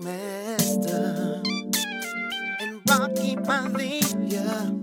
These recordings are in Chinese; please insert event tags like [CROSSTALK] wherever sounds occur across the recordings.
Fogmaster and Rocky Malia.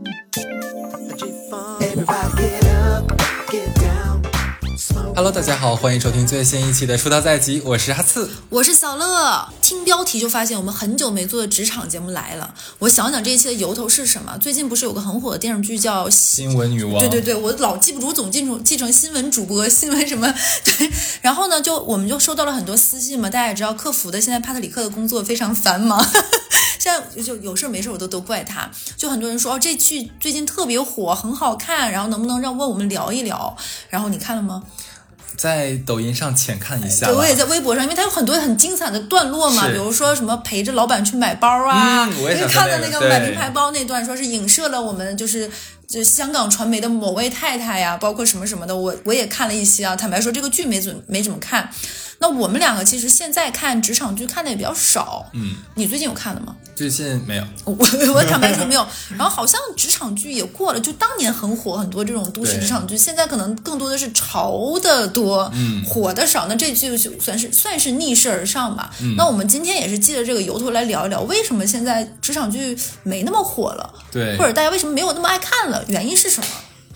Hello，大家好，欢迎收听最新一期的《出道在即》，我是哈刺。我是小乐，听标题就发现我们很久没做的职场节目来了。我想想这一期的由头是什么？最近不是有个很火的电视剧叫《新闻女王，对对对，我老记不住，总记住记成新闻主播、新闻什么。[LAUGHS] 对，然后呢，就我们就收到了很多私信嘛。大家也知道，客服的现在帕特里克的工作非常繁忙，[LAUGHS] 现在就有事儿没事儿我都都怪他。就很多人说哦，这剧最近特别火，很好看，然后能不能让问我们聊一聊？然后你看了吗？在抖音上浅看一下对，我也在微博上，因为它有很多很精彩的段落嘛，比如说什么陪着老板去买包啊，嗯我也因为看看的那个对那个买名牌包那段，说是影射了我们就是就香港传媒的某位太太呀，包括什么什么的，我我也看了一些啊。坦白说，这个剧没怎没怎么看。那我们两个其实现在看职场剧看的也比较少，嗯，你最近有看的吗？最近没有，我我坦白说没有，然后好像职场剧也过了，就当年很火很多这种都市职场剧，现在可能更多的是潮的多，嗯，火的少。那这剧就算是算是逆势而上吧。那我们今天也是借着这个由头来聊一聊，为什么现在职场剧没那么火了，对或者大家为什么没有那么爱看了，原因是什么？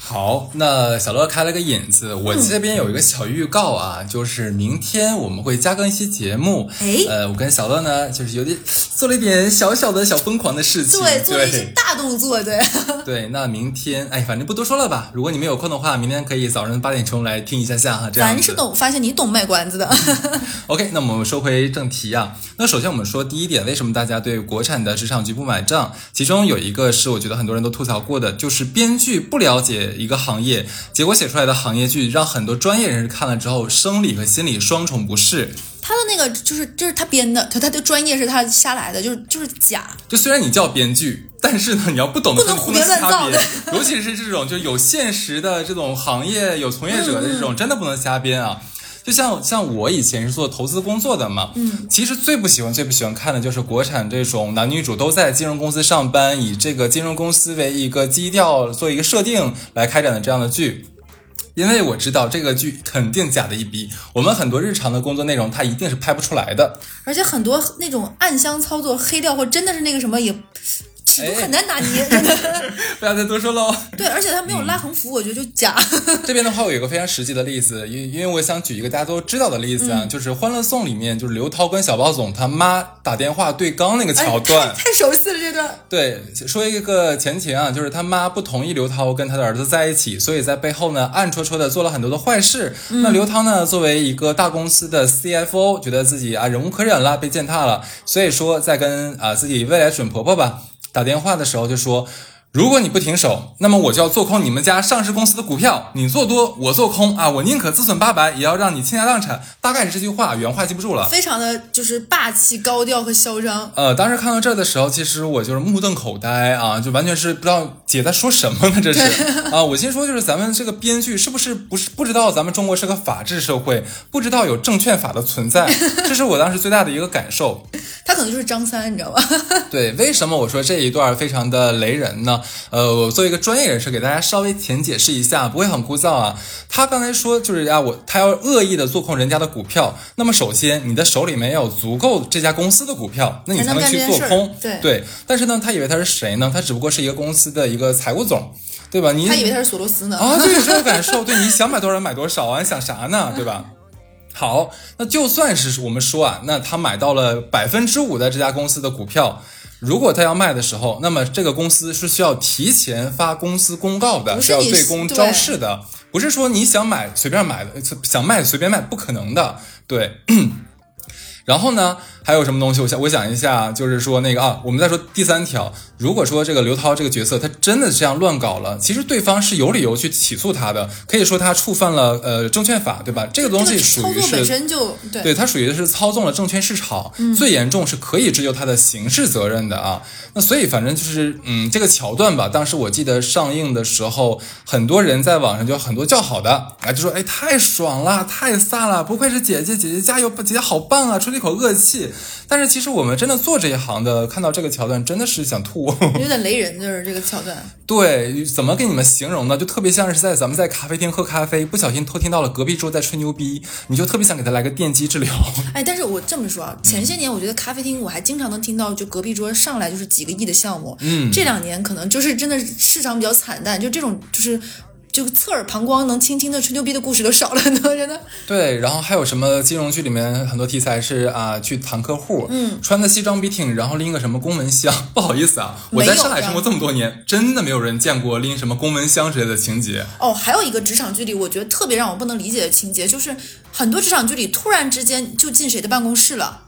好，那小乐开了个引子，我这边有一个小预告啊，就是明天我们会加更一期节目。哎呃，我跟小乐呢，就是有点做了一点小小的小疯狂的事情。对，做了一些大动作，对。[LAUGHS] 对，那明天，哎，反正不多说了吧。如果你们有空的话，明天可以早上八点钟来听一下下哈。这样子咱是懂，发现你懂卖关子的。[LAUGHS] [LAUGHS] OK，那我们说回正题啊。那首先我们说第一点，为什么大家对国产的职场剧不买账？其中有一个是我觉得很多人都吐槽过的，就是编剧不了解一个行业，结果写出来的行业剧让很多专业人士看了之后，生理和心理双重不适。他的那个就是就是他编的，他他的专业是他瞎来的，就是就是假。就虽然你叫编剧，但是呢，你要不懂不能胡编乱造尤其是这种就有现实的这种行业有从业者的这嗯种，真的不能瞎编啊。就像像我以前是做投资工作的嘛，嗯，其实最不喜欢最不喜欢看的就是国产这种男女主都在金融公司上班，以这个金融公司为一个基调做一个设定来开展的这样的剧。因为我知道这个剧肯定假的一逼，我们很多日常的工作内容它一定是拍不出来的。而且很多那种暗箱操作、黑料或真的是那个什么也尺度很难拿捏，真的。不要再多说喽。[LAUGHS] 对，而且他没有拉横幅，我觉得就假。这边的话，我有一个非常实际的例子，因因为我想举一个大家都知道的例子啊，就是《欢乐颂》里面，就是刘涛跟小包总他妈打电话对刚那个桥段。太熟悉了这段。对，说一个前情啊，就是他妈不同意刘涛跟他的儿子在一起，所以在背后呢暗戳戳的做了很多的坏事。那刘涛呢，作为一个大公司的 CFO，觉得自己啊忍无可忍了，被践踏了，所以说在跟啊自己未来准婆婆吧打电话的时候就说。如果你不停手，那么我就要做空你们家上市公司的股票。你做多，我做空啊！我宁可自损八百，也要让你倾家荡产。大概是这句话，原话记不住了。非常的就是霸气、高调和嚣张。呃，当时看到这儿的时候，其实我就是目瞪口呆啊，就完全是不知道姐在说什么呢？这是 [LAUGHS] 啊，我先说就是咱们这个编剧是不是不是不知道咱们中国是个法治社会，不知道有证券法的存在，[LAUGHS] 这是我当时最大的一个感受。他可能就是张三，你知道吧？[LAUGHS] 对，为什么我说这一段非常的雷人呢？呃，我作为一个专业人士，给大家稍微浅解释一下，不会很枯燥啊。他刚才说就是啊，我他要恶意的做空人家的股票，那么首先你的手里面要有足够这家公司的股票，那你才才能能去做空。对对，但是呢，他以为他是谁呢？他只不过是一个公司的一个财务总，对吧？你他以为他是索罗斯呢。啊，这种感受。对，你想买多少买多少啊，你想啥呢？对吧？好，那就算是我们说啊，那他买到了百分之五的这家公司的股票，如果他要卖的时候，那么这个公司是需要提前发公司公告的，是要对公招市的，不是说你想买随便买的，想卖随便卖，不可能的。对。[CLEARS THROAT] 然后呢，还有什么东西？我想我想一下，就是说那个啊，我们再说第三条。如果说这个刘涛这个角色他真的这样乱搞了，其实对方是有理由去起诉他的，可以说他触犯了呃证券法，对吧？这个东西属于是本身就对对，它属于是操纵了证券市场，最严重是可以追究他的刑事责任的啊。那所以反正就是，嗯，这个桥段吧，当时我记得上映的时候，很多人在网上就很多叫好的，啊，就说哎太爽了，太飒了，不愧是姐姐，姐姐加油，姐姐好棒啊，出了一口恶气。但是其实我们真的做这一行的，看到这个桥段真的是想吐。[LAUGHS] 有点雷人，就是这个桥段。对，怎么给你们形容呢？就特别像是在咱们在咖啡厅喝咖啡，不小心偷听到了隔壁桌在吹牛逼，你就特别想给他来个电击治疗。[LAUGHS] 哎，但是我这么说啊，前些年我觉得咖啡厅我还经常能听到，就隔壁桌上来就是几个亿的项目。嗯这两年可能就是真的市场比较惨淡，就这种就是就侧耳旁观能轻轻的吹牛逼的故事都少了很多，[LAUGHS] 真的。对，然后还有什么金融剧里面很多题材是啊，去谈客户，嗯，穿的西装笔挺，然后拎个什么公文箱。[LAUGHS] 不好意思啊，我在上海生活这这么多年，真的没有人见过拎什么公文箱之类的情节。哦，还有一个职场剧里，我觉得特别让我不能理解的情节，就是很多职场剧里突然之间就进谁的办公室了。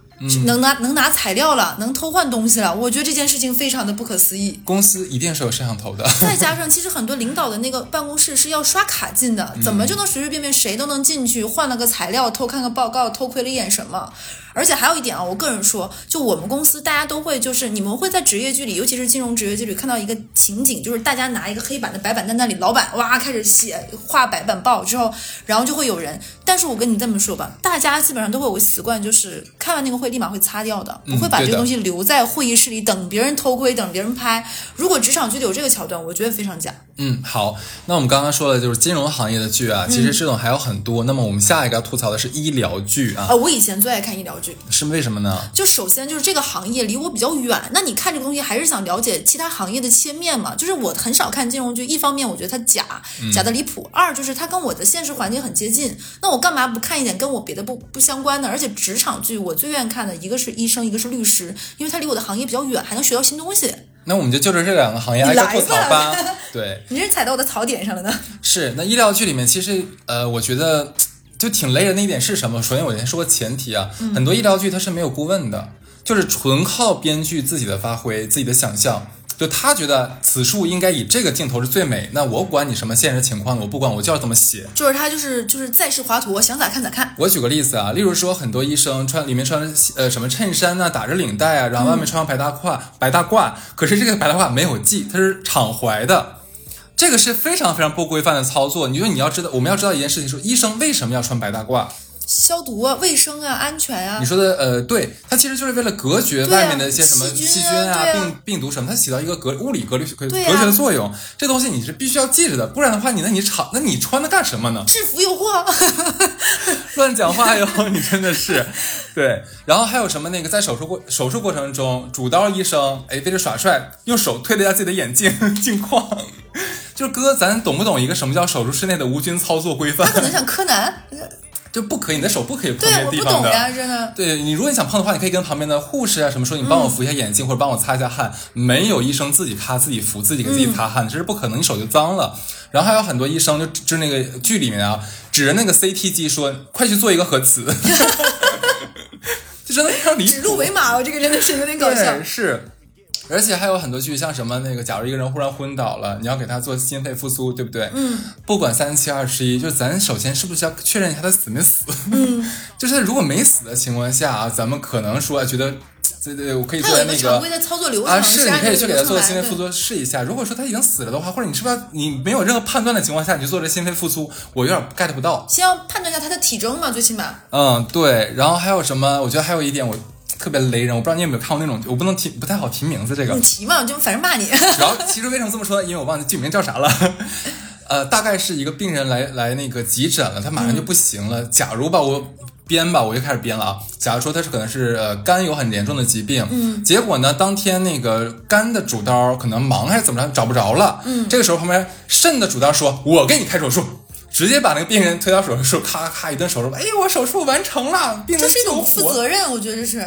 能拿能拿材料了，能偷换东西了，我觉得这件事情非常的不可思议。公司一定是有摄像头的。再加上，其实很多领导的那个办公室是要刷卡进的，怎么就能随随便便谁都能进去换了个材料，偷看个报告，偷窥了一眼什么？而且还有一点啊，我个人说，就我们公司大家都会，就是你们会在职业剧里，尤其是金融职业剧里看到一个情景，就是大家拿一个黑板的白板在那里，老板哇开始写画白板报之后，然后就会有人，但是我跟你这么说吧，大家基本上都会有个习惯，就是开完那个会立马会擦掉的，不会把这个东西留在会议室里等别人偷窥，等别人拍。如果职场剧里有这个桥段，我觉得非常假。嗯，好，那我们刚刚说的就是金融行业的剧啊，其实这种还有很多。那么我们下一个要吐槽的是医疗剧啊，啊，我以前最爱看医疗剧，是为什么呢？就首先就是这个行业离我比较远，那你看这个东西还是想了解其他行业的切面嘛？就是我很少看金融剧，一方面我觉得它假，假的离谱；二就是它跟我的现实环境很接近，那我干嘛不看一点跟我别的不不相关的？而且职场剧我最愿意看的一个是医生，一个是律师，因为它离我的行业比较远，还能学到新东西。那我们就就着这两个行业你挨个来吐槽吧吧。[LAUGHS] 对，你是踩到我的槽点上了呢？[LAUGHS] 是，那医疗剧里面其实呃，我觉得就挺雷人的一点是什么？首先我先说个前提啊，很多医疗剧它是没有顾问的，就是纯靠编剧自己的发挥、自己的想象。就他觉得此处应该以这个镜头是最美，那我管你什么现实情况，我不管，我就要这么写。就是他就是就是在世华佗，想咋看咋看。我举个例子啊，例如说很多医生穿里面穿呃什么衬衫啊，打着领带啊，然后外面穿上白大褂，白大褂，可是这个白大褂没有系，它是敞怀的。这个是非常非常不规范的操作。你说你要知道，我们要知道一件事情，说医生为什么要穿白大褂？消毒啊、卫生啊、安全啊你，说的呃，对，它其实就是为了隔绝外面的一些什么细菌啊菌啊、啊病病毒什么，它起到一个隔物理隔离隔绝的作用。这东西你是必须要记着的，不然的话，你那你厂那你穿它干什么呢？制服诱惑。[LAUGHS] 乱讲话哟，你真的是，对。然后还有什么那个在手术过手术过程中，主刀医生哎非着耍帅，用手推了一下自己的眼镜镜框，[LAUGHS] 就是哥，咱懂不懂一个什么叫手术室内的无菌操作规范？他可能像柯南，就不可以，你的手不可以碰对，我那地方的。不懂呀，真的。对你，如果你想碰的话，你可以跟旁边的护士啊什么说，你帮我扶一下眼镜，或者帮我擦一下汗。没有医生自己擦、自己扶、自己给自己擦汗，这是不可能，你手就脏了。然后还有很多医生就就那个剧里面啊，指着那个 CT 机说：“快去做一个核磁。[LAUGHS] ”就真的非常离谱。指鹿为马哦，这个真的是有点搞笑，。是。而且还有很多剧，像什么那个，假如一个人忽然昏倒了，你要给他做心肺复苏，对不对？嗯。不管三七二十一，就咱首先是不是要确认一下他死没死？嗯。[LAUGHS] 就是如果没死的情况下啊，咱们可能说觉得，对对，我可以做那个常规的操作流程，啊，是你可以去给他做心肺复苏试一下。如果说他已经死了的话，或者你是不是要你没有任何判断的情况下，你就做这心肺复苏，我有点 get 不到。先要判断一下他的体征嘛，最起码。嗯，对。然后还有什么？我觉得还有一点我特别雷人，我不知道你有没有看过那种，我不能提，不太好提名字这个你。提嘛，就反正骂你。[LAUGHS] 然后其实为什么这么说呢？因为我忘记剧名叫啥了。[LAUGHS] 呃，大概是一个病人来来那个急诊了，他马上就不行了。假如吧，我编吧，我就开始编了啊。假如说他是可能是呃肝有很严重的疾病，嗯，结果呢，当天那个肝的主刀可能忙还是怎么着找不着了，嗯，这个时候旁边肾的主刀说：“我给你开手术。”直接把那个病人推到手术室，咔咔一顿手术，哎，我手术完成了，病人这是一种负责任，我觉得这是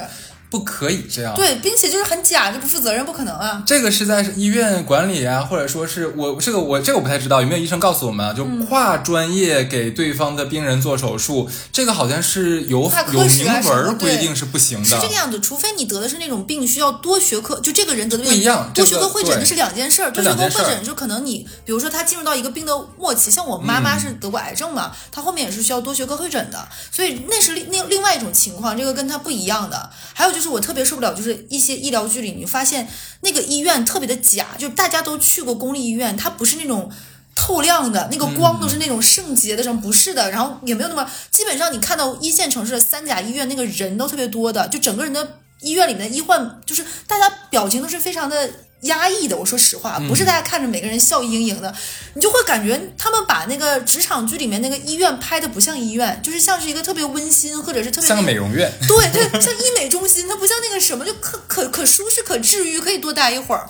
不可以这样。对，并且就是很假，就不负责任，不可能啊。这个是在医院管理啊，或者说是我这个我这个我不太知道有没有医生告诉我们啊，就跨专业给对方的病人做手术，这个好像是有有明文规定是不行的。是这个样子，除非你得的是那种病需要多学科，就这个人得的病不一样多学科会诊那是两件事儿。多学科会诊就可能你，比如说他进入到一个病的末期，像我妈妈是得过癌症嘛，她后面也是需要多学科会诊的，所以那是另另另外一种情况，这个跟他不一样的。还有就是我特别受不了，就是一些医疗剧里，你发现那个医院特别的假，就是大家都去过公立医院，它不是那种。透亮的，那个光都是那种圣洁的，什么不是的，然后也没有那么，基本上你看到一线城市的三甲医院那个人都特别多的，就整个人的医院里面的医患，就是大家表情都是非常的。压抑的，我说实话，不是大家看着每个人笑意盈盈的，你就会感觉他们把那个职场剧里面那个医院拍的不像医院，就是像是一个特别温馨或者是特别像个美容院。[LAUGHS] 对对，像医美中心，它不像那个什么，就可可可舒适、可治愈，可以多待一会儿。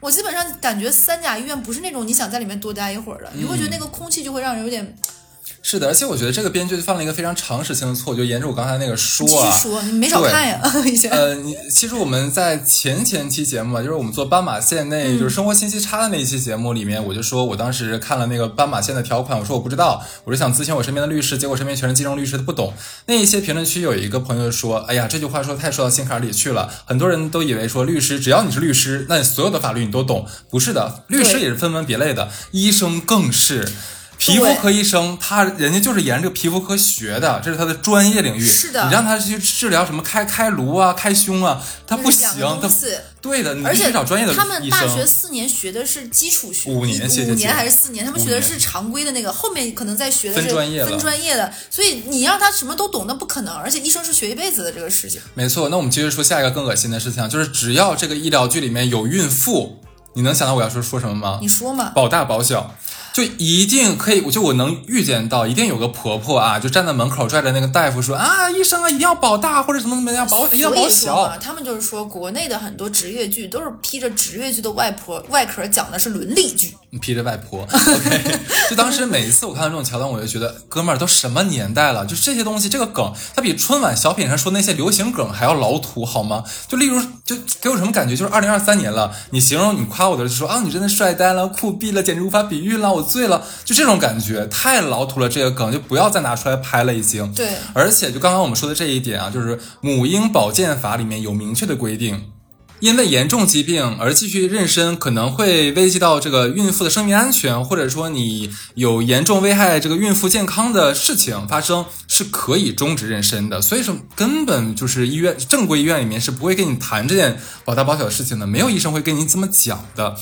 我基本上感觉三甲医院不是那种你想在里面多待一会儿的，你会觉得那个空气就会让人有点。是的，而且我觉得这个编剧犯了一个非常常识性的错，就沿着我刚才那个说继续说，你没少看呀，[LAUGHS] 以前。呃，你其实我们在前前期节目啊，就是我们做斑马线那，就是生活信息差的那一期节目里面，我就说我当时看了那个斑马线的条款，我说我不知道，我就想咨询我身边的律师，结果身边全是金融律师，他不懂。那一些评论区有一个朋友说，哎呀，这句话说太说到心坎里去了，很多人都以为说律师只要你是律师，那你所有的法律你都懂，不是的，律师也是分门别类的，医生更是。皮肤科医生，他人家就是沿着皮肤科学的，这是他的专业领域。是的，你让他去治疗什么开开颅啊、开胸啊，他不行，他对的，你必须找专业的。他们大学四年学的是基础学，五年，五年还是四年？他们学的是常规的那个，后面可能在学的是分专业分专业的。所以你让他什么都懂，那不可能。而且医生是学一辈子的这个事情。没错，那我们接着说下一个更恶心的事情，就是只要这个医疗剧里面有孕妇，你能想到我要说说什么吗？你说嘛，保大保小。就一定可以，我就我能预见到，一定有个婆婆啊，就站在门口拽着那个大夫说啊，医生啊，一定要保大或者怎么怎么样，保一定要保小。他们就是说，国内的很多职业剧都是披着职业剧的外婆外壳，讲的是伦理剧。披着外婆，OK。就当时每一次我看到这种桥段，我就觉得，哥们儿都什么年代了，就是这些东西，这个梗，它比春晚小品上说那些流行梗还要老土，好吗？就例如，就给我什么感觉？就是二零二三年了，你形容你夸我的时候说啊，你真的帅呆了，酷毙了，简直无法比喻了，我醉了，就这种感觉太老土了。这个梗就不要再拿出来拍了，已经。对。而且就刚刚我们说的这一点啊，就是母婴保健法里面有明确的规定。因为严重疾病而继续妊娠，可能会危及到这个孕妇的生命安全，或者说你有严重危害这个孕妇健康的事情发生，是可以终止妊娠的。所以说，根本就是医院正规医院里面是不会跟你谈这件保大保小的事情的，没有医生会跟你这么讲的。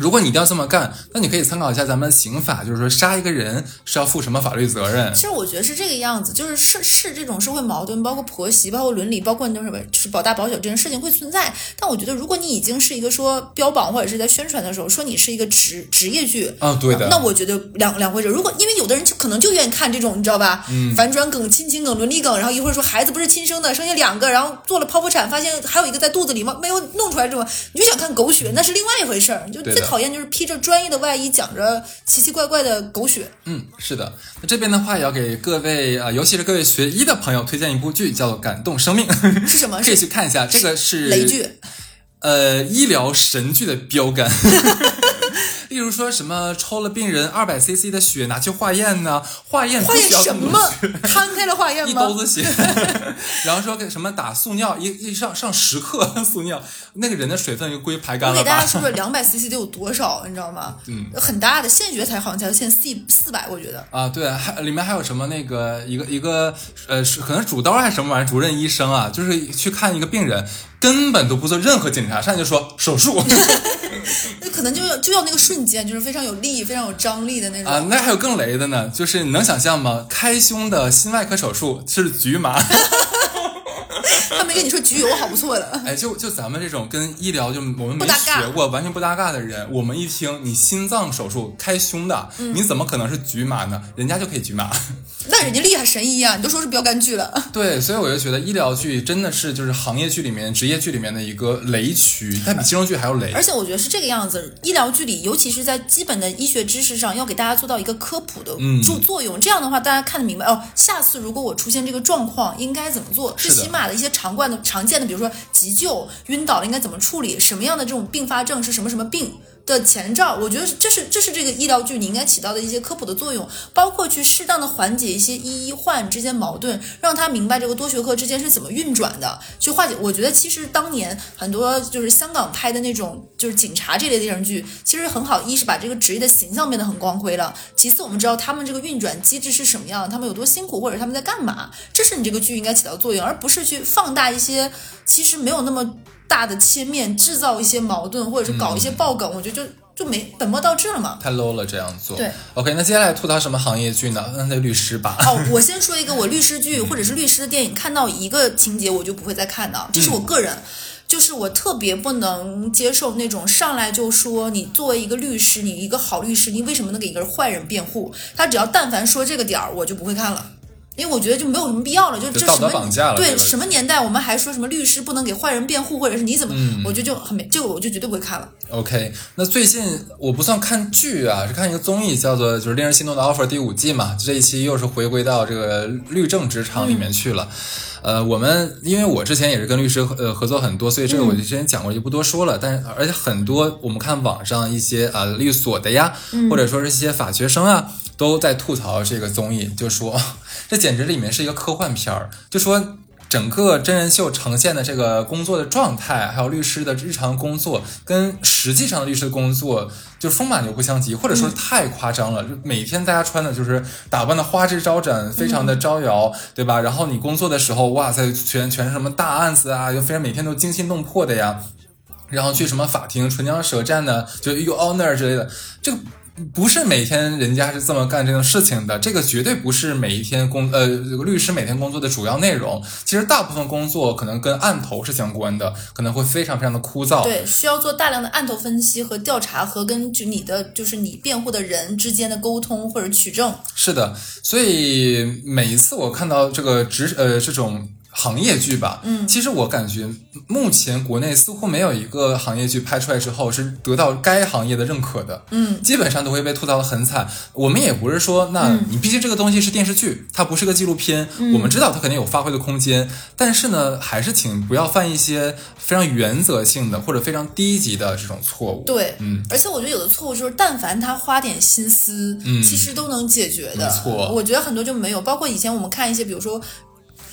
如果你一定要这么干，那你可以参考一下咱们的刑法，就是说杀一个人是要负什么法律责任。其实我觉得是这个样子，就是是是这种社会矛盾，包括婆媳，包括伦理，包括那什么，就是保大保小这件事情会存在。但我觉得，如果你已经是一个说标榜或者是在宣传的时候说你是一个职职业剧啊，对的，那我觉得两两回事。如果因为有的人就可能就愿意看这种，你知道吧？嗯，反转梗、亲情梗、伦理梗，然后一会儿说孩子不是亲生的，生下两个，然后做了剖腹产，发现还有一个在肚子里吗？没有弄出来这种，你就想看狗血，那是另外一回事儿。就最讨厌就是披着。专业的外衣讲着奇奇怪怪的狗血，嗯，是的。那这边的话也要给各位啊，尤其是各位学医的朋友推荐一部剧，叫做《感动生命》，是什么？[LAUGHS] 可以去看一下。这个是雷剧，呃，医疗神剧的标杆。[LAUGHS] 例如说什么抽了病人二百 CC 的血拿去化验呢？化验化验什么？摊开了化验吗？[LAUGHS] 一兜子血，[LAUGHS] 然后说给什么打速尿，一一上上十克 [LAUGHS] 速尿，那个人的水分就归排干了。我给大家说说两百 CC 得有多少，你知道吗？嗯，很大的献血才好像才献四四百，我觉得。啊，对，还里面还有什么那个一个一个呃，可能主刀还是什么玩意儿，主任医生啊，就是去看一个病人。根本都不做任何检查，上来就说手术，[LAUGHS] 那可能就要就要那个瞬间，就是非常有力、非常有张力的那种啊。那还有更雷的呢，就是你能想象吗？开胸的心外科手术是局麻。[LAUGHS] [LAUGHS] 他没跟你说局油好不错的。哎，就就咱们这种跟医疗就我们没学过、完全不搭嘎的人，我们一听你心脏手术开胸的，你怎么可能是局麻呢？人家就可以局麻。[LAUGHS] 那人家厉害神医啊！你都说是标杆剧了。[LAUGHS] 对，所以我就觉得医疗剧真的是就是行业剧里面、职业剧里面的一个雷区，它比金融剧还要雷。而且我觉得是这个样子，医疗剧里，尤其是在基本的医学知识上，要给大家做到一个科普的作作用。这样的话，大家看得明白哦。下次如果我出现这个状况，应该怎么做？最起码的一些常惯的、常见的，比如说急救、晕倒了应该怎么处理？什么样的这种并发症是什么什么病？的前兆，我觉得这是这是这个医疗剧你应该起到的一些科普的作用，包括去适当的缓解一些医医患之间矛盾，让他明白这个多学科之间是怎么运转的，去化解。我觉得其实当年很多就是香港拍的那种就是警察这类电视剧，其实很好，一是把这个职业的形象变得很光辉了，其次我们知道他们这个运转机制是什么样，他们有多辛苦，或者他们在干嘛，这是你这个剧应该起到作用，而不是去放大一些其实没有那么。大的切面制造一些矛盾，或者是搞一些爆梗，我觉得就就没本末倒置了嘛。太 low 了这样做。对，OK，那接下来吐槽什么行业剧呢？那那律师吧。哦，我 [LAUGHS] 先说一个，我律师剧或者是律师的电影，看到一个情节我就不会再看的，这是我个人。就是我特别不能接受那种上来就说你作为一个律师，你一个好律师，你为什么能给一个坏人辩护？他只要但凡说这个点儿，我就不会看了。因为我觉得就没有什么必要了，就这什么绑架了对什么年代我们还说什么律师不能给坏人辩护，或者是你怎么，嗯我觉得就很没这个我就绝对不会看了。OK，那最近我不算看剧啊，是看一个综艺，叫做就是《令人心动的 offer》第五季嘛。这一期又是回归到这个律政职场里面去了。呃，我们因为我之前也是跟律师呃合作很多，所以这个我就之前讲过，就不多说了。但是而且很多我们看网上一些啊、呃律所的呀，或者说是一些法学生啊，都在吐槽这个综艺，就说 [LAUGHS] 这简直里面是一个科幻片儿，就说。整个真人秀呈现的这个工作的状态，还有律师的日常工作，跟实际上的律师工作就风马牛不相及，或者说太夸张了。就每天大家穿的就是打扮的花枝招展，非常的招摇，对吧？然后你工作的时候，哇塞，全全是什么大案子啊，就非常每天都惊心动魄的呀。然后去什么法庭唇枪舌战的，就 you honor 之类的，这个不是每天人家是这么干这种事情的，这个绝对不是每一天工呃这个律师每天工作的主要内容。其实大部分工作可能跟案头是相关的，可能会非常非常的枯燥。对，需要做大量的案头分析和调查，和跟就你的就是你辩护的人之间的沟通或者取证。是的，所以每一次我看到这个职呃这种行业剧吧，嗯，其实我感觉目前国内似乎没有一个行业剧拍出来之后是得到该行业的认可的，嗯，基本上都会被吐槽的很惨。我们也不是说，那你毕竟这个东西是电视剧，它不是个纪录片，我们知道它肯定有发挥的空间，但是呢，还是请不要犯一些非常原则性的或者非常低级的这种错误。对，嗯，而且我觉得有的错误就是，但凡他花点心思，嗯其实都能解决的。没错我觉得很多就没有，包括以前我们看一些，比如说。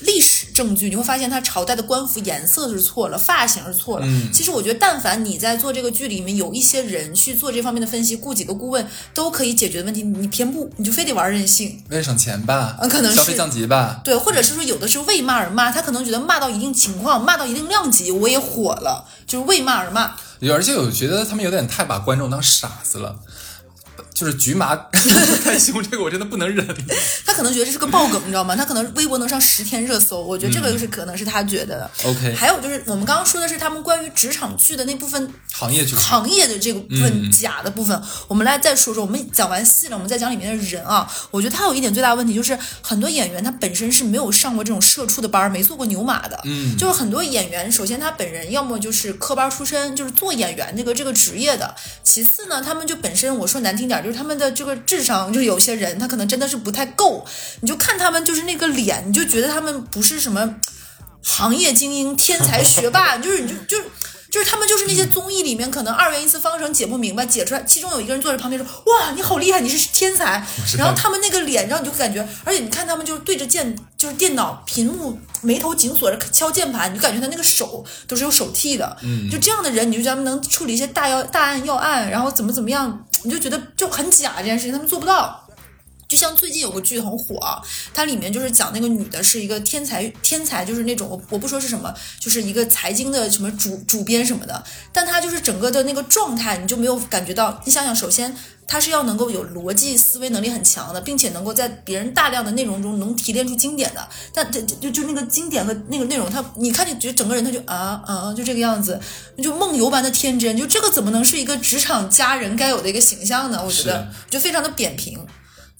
历史证据，你会发现他朝代的官服颜色是错了，发型是错了。嗯其实我觉得，但凡你在做这个剧里面有一些人去做这方面的分析，雇几个顾问都可以解决的问题，你偏不，你就非得玩任性。为了省钱吧，嗯可能是消费降级吧，对，或者是说有的是为骂而骂，他可能觉得骂到一定情况，骂到一定量级，我也火了，就是为骂而骂。有而且我觉得他们有点太把观众当傻子了，就是局麻太凶，这个我真的不能忍。[LAUGHS] 他可能觉得这是个爆梗，你知道吗？他可能微博能上十天热搜，我觉得这个就是可能是他觉得的。OK 还有就是我们刚刚说的是他们关于职场剧的那部分行业剧行业的这个部分、嗯假的部分，我们来再说说。我们讲完戏了，我们再讲里面的人啊。我觉得他有一点最大的问题就是，很多演员他本身是没有上过这种社畜的班儿，没做过牛马的。嗯就是很多演员，首先他本人要么就是科班出身，就是做演员那个这个职业的；其次呢，他们就本身我说难听点儿，就是他们的这个智商，就是有些人他可能真的是不太够。你就看他们就是那个脸，你就觉得他们不是什么行业精英、天才学霸，就是你就就是。就是他们就是那些综艺里面可能二元一次方程解不明白，解出来，其中有一个人坐在旁边说：“哇，你好厉害，你是天才。”然后他们那个脸，然后你就感觉，而且你看他们就是对着键，就是电脑屏幕，眉头紧锁着敲键盘，你就感觉他那个手都是有手替的。嗯，就这样的人，你就觉得他们能处理一些大要大案要案，然后怎么怎么样，你就觉得就很假这件事情，他们做不到。就像最近有个剧很火啊，它里面就是讲那个女的是一个天才，天才就是那种我我不说是什么，就是一个财经的什么主主编什么的，但她就是整个的那个状态，你就没有感觉到。你想想，首先她是要能够有逻辑思维能力很强的，并且能够在别人大量的内容中能提炼出经典的，但这就就那个经典和那个内容，她你看就觉得整个人她就啊啊就这个样子，就梦游般的天真，就这个怎么能是一个职场佳人该有的一个形象呢？我觉得就非常的扁平。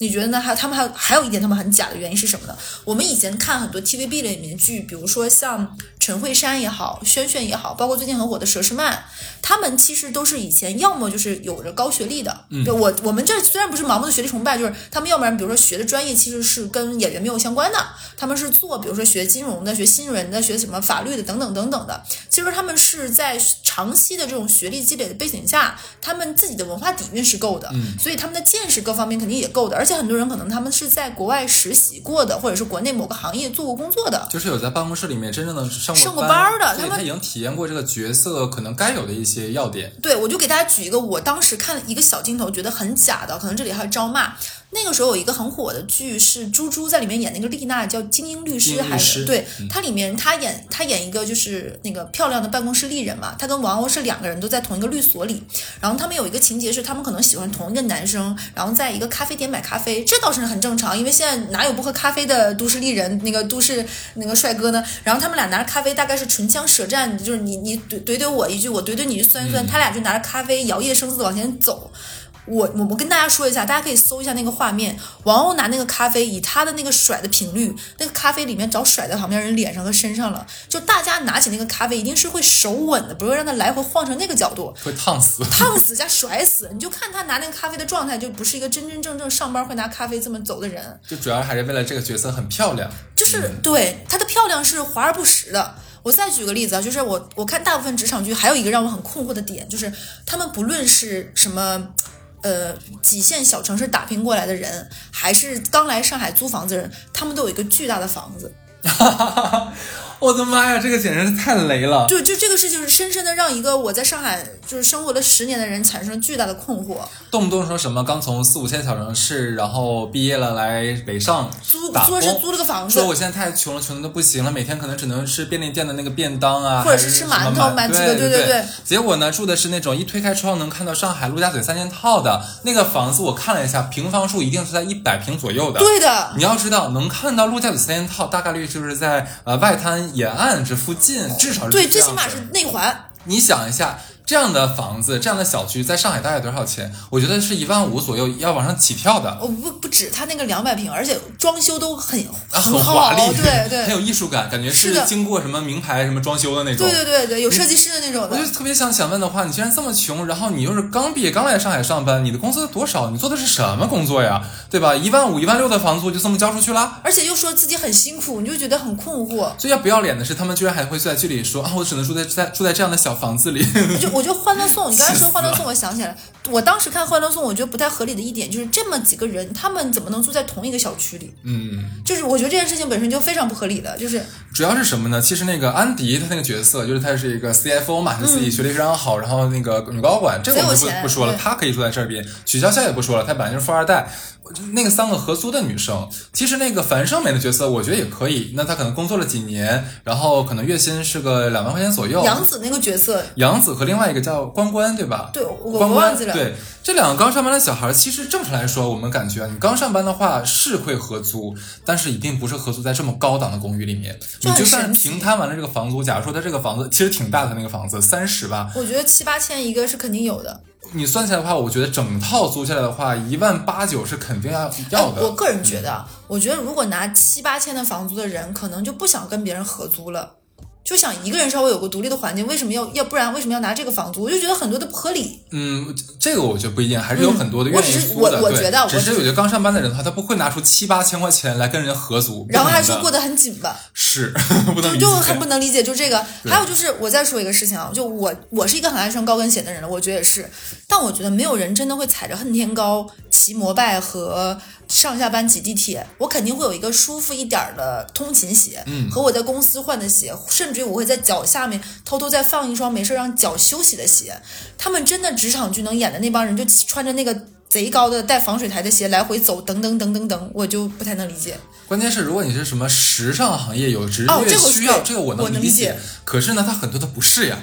你觉得呢？还有他们还有还有一点他们很假的原因是什么呢？我们以前看很多 TVB 里面剧，比如说像陈慧珊也好，轩轩也好，包括最近很火的佘诗曼，他们其实都是以前要么就是有着高学历的，对我我们这虽然不是盲目的学历崇拜，就是他们要不然比如说学的专业其实是跟演员没有相关的，他们是做比如说学金融的、学新闻的、学什么法律的等等等等的，其实他们是在长期的这种学历积累的背景下，他们自己的文化底蕴是够的，嗯所以他们的见识各方面肯定也够的，而且很多人可能他们是在国外实习过的，或者是国内某个行业做过工作的，就是有在办公室里面真正的上上过班的他们他已经体验过这个角色可能该有的一些要点。对，我就给大家举一个我当时看了一个小镜头，觉得很假的，可能这里还要招骂。那个时候有一个很火的剧是猪猪在里面演那个丽娜，叫精英律师还是对？她里面她演她演一个就是那个漂亮的办公室丽人嘛，她跟王鸥是两个人都在同一个律所里，然后他们有一个情节是他们可能喜欢同一个男生，然后在一个咖啡店买咖啡，这倒是很正常，因为现在哪有不喝咖啡的都市丽人那个都市那个帅哥呢？然后他们俩拿着咖啡，大概是唇枪舌战，就是你你怼怼怼我一句，我怼怼你一句，酸酸，他俩就拿着咖啡摇曳生姿地往前走。我我我跟大家说一下，大家可以搜一下那个画面。王鸥拿那个咖啡，以他的那个甩的频率，那个咖啡里面早甩在旁边人脸上和身上了。就大家拿起那个咖啡，一定是会手稳的，不会让它来回晃成那个角度，会烫死。烫死加甩死。你就看他拿那个咖啡的状态，就不是一个真真正正上班会拿咖啡这么走的人。就主要还是为了这个角色很漂亮。就是对她的漂亮是华而不实的。我再举个例子啊，就是我我看大部分职场剧，还有一个让我很困惑的点，就是他们不论是什么。呃，几线小城市打拼过来的人，还是刚来上海租房子的人，他们都有一个巨大的房子。[LAUGHS] 我的妈呀，这个简直是太雷了！对，就这个事情是深深的让一个我在上海就是生活了十年的人产生巨大的困惑。动不动说什么刚从四五线小城市，然后毕业了来北上租打工，说是租了个房子说，我现在太穷了，穷的都不行了，每天可能只能吃便利店的那个便当啊，或者是吃馒头馒馒几个对对对对结果呢，住的是那种一推开窗能看到上海陆家嘴三件套的那个房子，我看了一下，平方数一定是在一百平左右的。对的，你要知道，能看到陆家嘴三件套，大概率就是在呃外滩沿岸这附近，至少是对，最起码是内环。你想一下，这样的房子、这样的小区，在上海大概多少钱？我觉得是一万五左右，要往上起跳的。哦，不不止，他那个两百平，而且装修都很啊，很，华丽，对对 [LAUGHS] 很有艺术感，感觉是经过什么名牌什么装修的那种。对对对对，有设计师的那种的我就。特别想想问的话，你既然这么穷，然后你又是刚毕业刚来上海上班，你的工资多少？你做的是什么工作呀？对吧？一万五、一万六的房租就这么交出去了？而且又说自己很辛苦，你就觉得很困惑。最要不要脸的是，他们居然还会在剧里说啊，我只能住在在住在这样的小房子里。我就我觉得《欢乐颂》，你刚才说《欢乐颂》，我想起来，我当时看《欢乐颂》，我觉得不太合理的一点就是这么几个人，他们怎么能住在同一个小区里？嗯，就是我觉得这件事情本身就非常不合理的，就是主要是什么呢？其实那个安迪他那个角色，就是他是一个 CFO 嘛，他自己学历非常好，然后那个女高管，这个我们就不不说了，对他可以住在这边。曲筱绡也不说了，他本来就是富二代。那个三个合租的女生，其实那个樊胜美的角色，我觉得也可以。那她可能工作了几年，然后可能月薪是个两万块钱左右。杨紫那个角色，杨紫和另外一个叫关关，对吧？对我关关我忘记了对，这两个刚上班的小孩，其实正常来说，我们感觉啊，你刚上班的话是会合租，但是一定不是合租在这么高档的公寓里面。你就算平摊完了这个房租，假如说他这个房子其实挺大的，那个房子三十吧，我觉得七八千一个是肯定有的。你算起来的话，我觉得整套租下来的话，一万八九是肯定要要的。哎我个人觉得啊，我觉得如果拿七八千的房租的人，可能就不想跟别人合租了。就想一个人稍微有个独立的环境，为什么要要不然为什么要拿这个房租？我就觉得很多的不合理。嗯，这个我觉得不一定，还是有很多的愿意嗯我只是。我我对觉得我是我觉得刚上班的人的话，他不会拿出七八千块钱来跟人家合租，然后还说过得很紧吧，是 [LAUGHS] 不能。就就很不能理解，就这个。还有就是，我再说一个事情啊，就我我是一个很爱穿高跟鞋的人了，我觉得也是。但我觉得没有人真的会踩着恨天高骑摩拜和上下班挤地铁，我肯定会有一个舒服一点儿的通勤鞋，嗯和我在公司换的鞋，甚至于我会在脚下面偷偷再放一双没事让脚休息的鞋。他们真的职场剧能演的那帮人，就穿着那个。贼高的带防水台的鞋来回走，等等等等等，我就不太能理解。关键是，如果你是什么时尚行业有职业需要，对这个我我能理理解可是呢，他很多都不是呀，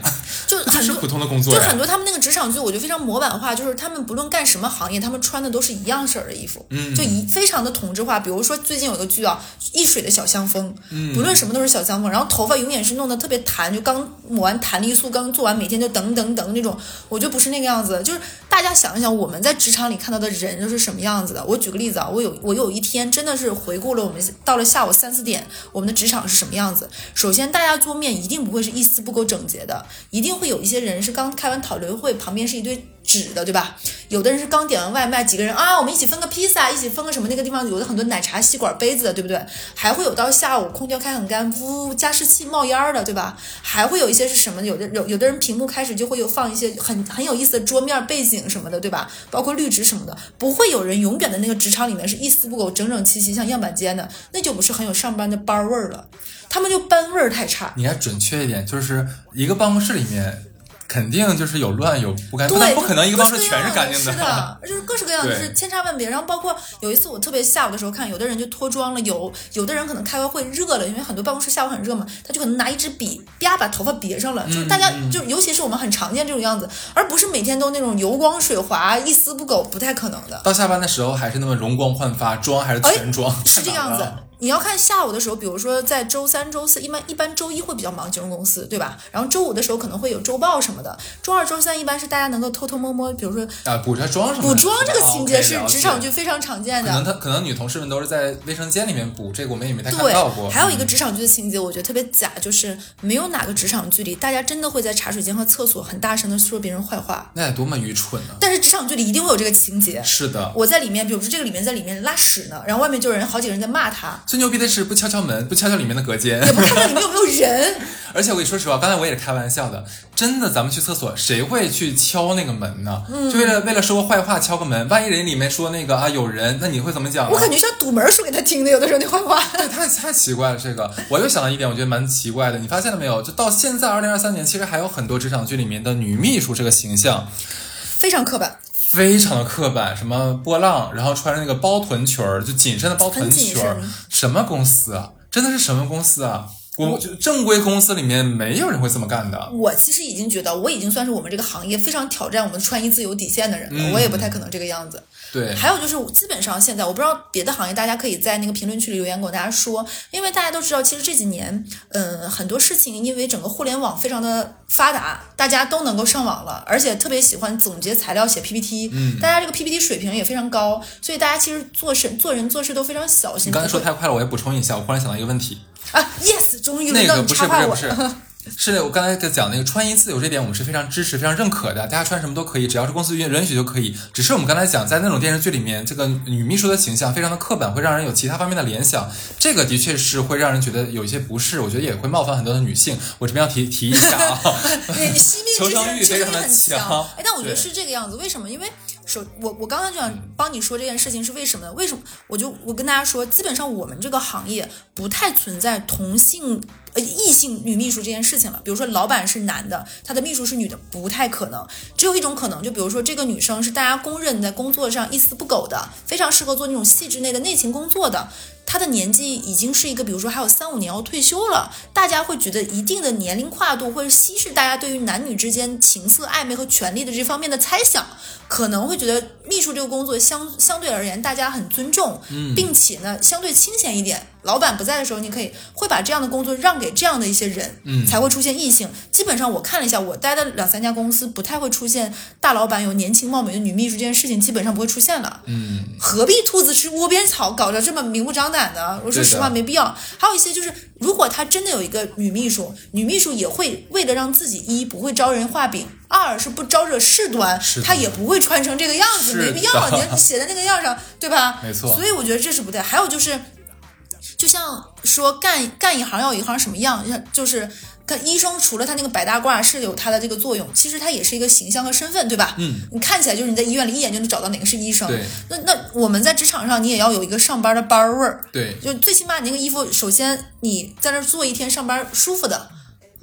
就这是普通的工作就。很多他们那个职场剧，我觉得非常模板化，就是他们不论干什么行业，他们穿的都是一样式儿的衣服，嗯就一非常的同质化。比如说最近有个剧啊，《一水的小香风》，嗯不论什么都是小香风，然后头发永远是弄得特别弹，就刚抹完弹力素，刚做完，每天就等等等那种，我觉得不是那个样子。就是大家想一想，我们在职场里看到的人都是什么样子的？我举个例子啊，我有我有一天真的是回顾了我们到了下午三四点，我们的职场是什么样子。首先，大家桌面一定不会是一丝不苟整洁的，一定会有一些人是刚开完讨论会，旁边是一堆纸的，对吧？有的人是刚点完外卖，几个人啊，我们一起分个披萨，一起分个什么那个地方有的很多奶茶、吸管、杯子的，对不对？还会有到下午空调开很干，呜，加湿器冒烟儿的，对吧？还会有一些是什么？有的有有的人屏幕开始就会有放一些很很有意思的桌面背景什么的，对吧？包括绿植什么的，不会有人永远的那个职场里面是一丝不苟、整整齐齐像样板间的，那就不是很有上班的班味儿了。他们就班味儿太差。你还准确一点，就是一个办公室里面肯定就是有乱有不干净，不可能一个办公室各式全是干净的是的，就是各式各样，就是千差万别。然后包括有一次我特别下午的时候看，有的人就脱妆了，有有的人可能开完会热了，因为很多办公室下午很热嘛，他就可能拿一支笔啪把头发别上了，就是大家就尤其是我们很常见这种样子，而不是每天都那种油光水滑、一丝不苟，不太可能的。到下班的时候还是那么容光焕发，妆还是全妆，哎是这样子。你要看下午的时候，比如说在周三、周四，一般一般周一会比较忙，金融公司对吧？然后周五的时候可能会有周报什么的，周二、周三一般是大家能够偷偷摸摸，比如说啊，补着妆什么的。补妆这个情节是职场剧非常常见的。可能他可能女同事们都是在卫生间里面补，这个我们也没太看到过。，还有一个职场剧的情节，我觉得特别假，就是没有哪个职场剧里大家真的会在茶水间和厕所很大声的说别人坏话，那得多么愚蠢呢？但是职场剧里一定会有这个情节。是的，我在里面，比如说这个里面在里面拉屎呢，然后外面就有人好几个人在骂他，最牛逼的是不敲敲门，不敲敲里面的隔间也。不看看里面有没有人。[LAUGHS] 而且我跟你说实话，刚才我也是开玩笑的，真的，咱们去厕所谁会去敲那个门呢？嗯就为了为了说个坏话敲个门，万一人里面说那个啊有人，那你会怎么讲呢？我感觉像堵门说给他听的，有的时候那坏话。对，太太奇怪了。这个我又想到一点，我觉得蛮奇怪的。你发现了没有？就到现在二零二三年，其实还有很多职场剧里面的女秘书这个形象非常刻板，非常的刻板，什么波浪，然后穿着那个包臀裙儿，就紧身的包臀裙儿，什么公司啊？真的是什么公司啊？我就正规公司里面没有人会这么干的。我其实已经觉得我已经算是我们这个行业非常挑战我们穿衣自由底线的人了，嗯我也不太可能这个样子。对，还有就是，基本上现在我不知道别的行业，大家可以在那个评论区里留言跟我大家说，因为大家都知道，其实这几年，嗯，很多事情因为整个互联网非常的发达，大家都能够上网了，而且特别喜欢总结材料、写 PPT，嗯，大家这个 PPT 水平也非常高，所以大家其实做事、做人、做事都非常小心。你刚才说太快了，我也补充一下，我忽然想到一个问题，啊，yes，终于轮到你插话我不是不是，是我刚才在讲那个穿衣自由这点，我们是非常支持、非常认可的。大家穿什么都可以，只要是公司允允许就可以。只是我们刚才讲，在那种电视剧里面，这个女秘书的形象非常的刻板，会让人有其他方面的联想。这个的确是会让人觉得有一些不适，我觉得也会冒犯很多的女性。我这边要提提一下啊，[LAUGHS] 对，惜命求之前其实也生欲非常的很强哎，但我觉得是这个样子，为什么？因为首我我刚刚就想帮你说这件事情是为什么呢？为什么？我就我跟大家说，基本上我们这个行业不太存在同性。呃，异性女秘书这件事情了，比如说老板是男的，他的秘书是女的，不太可能。只有一种可能，就比如说这个女生是大家公认在工作上一丝不苟的，非常适合做那种细致内的内勤工作的。她的年纪已经是一个，比如说还有三五年要退休了，大家会觉得一定的年龄跨度会稀释大家对于男女之间情色暧昧和权利的这方面的猜想，可能会觉得秘书这个工作相相对而言大家很尊重，并且呢相对清闲一点。老板不在的时候，你可以会把这样的工作让给这样的一些人，嗯才会出现异性。基本上我看了一下，我待的两三家公司，不太会出现大老板有年轻貌美的女秘书这件事情，基本上不会出现了。嗯，何必兔子吃窝边草，搞得这么明目张胆的？我说实话，没必要。还有一些就是，如果他真的有一个女秘书，女秘书也会为了让自己一不会招人画饼，二是不招惹事端她也不会穿成这个样子，没必要。的你写在那个样上，对吧？没错所以我觉得这是不对。还有就是，就像说干干一行要有一行什么样，像就是。跟医生除了他那个白大褂是有他的这个作用，其实他也是一个形象和身份，对吧？嗯，你看起来就是你在医院里一眼就能找到哪个是医生。对那那我们在职场上，你也要有一个上班的班儿味儿，对，就最起码你那个衣服，首先你在那儿做一天上班舒服的、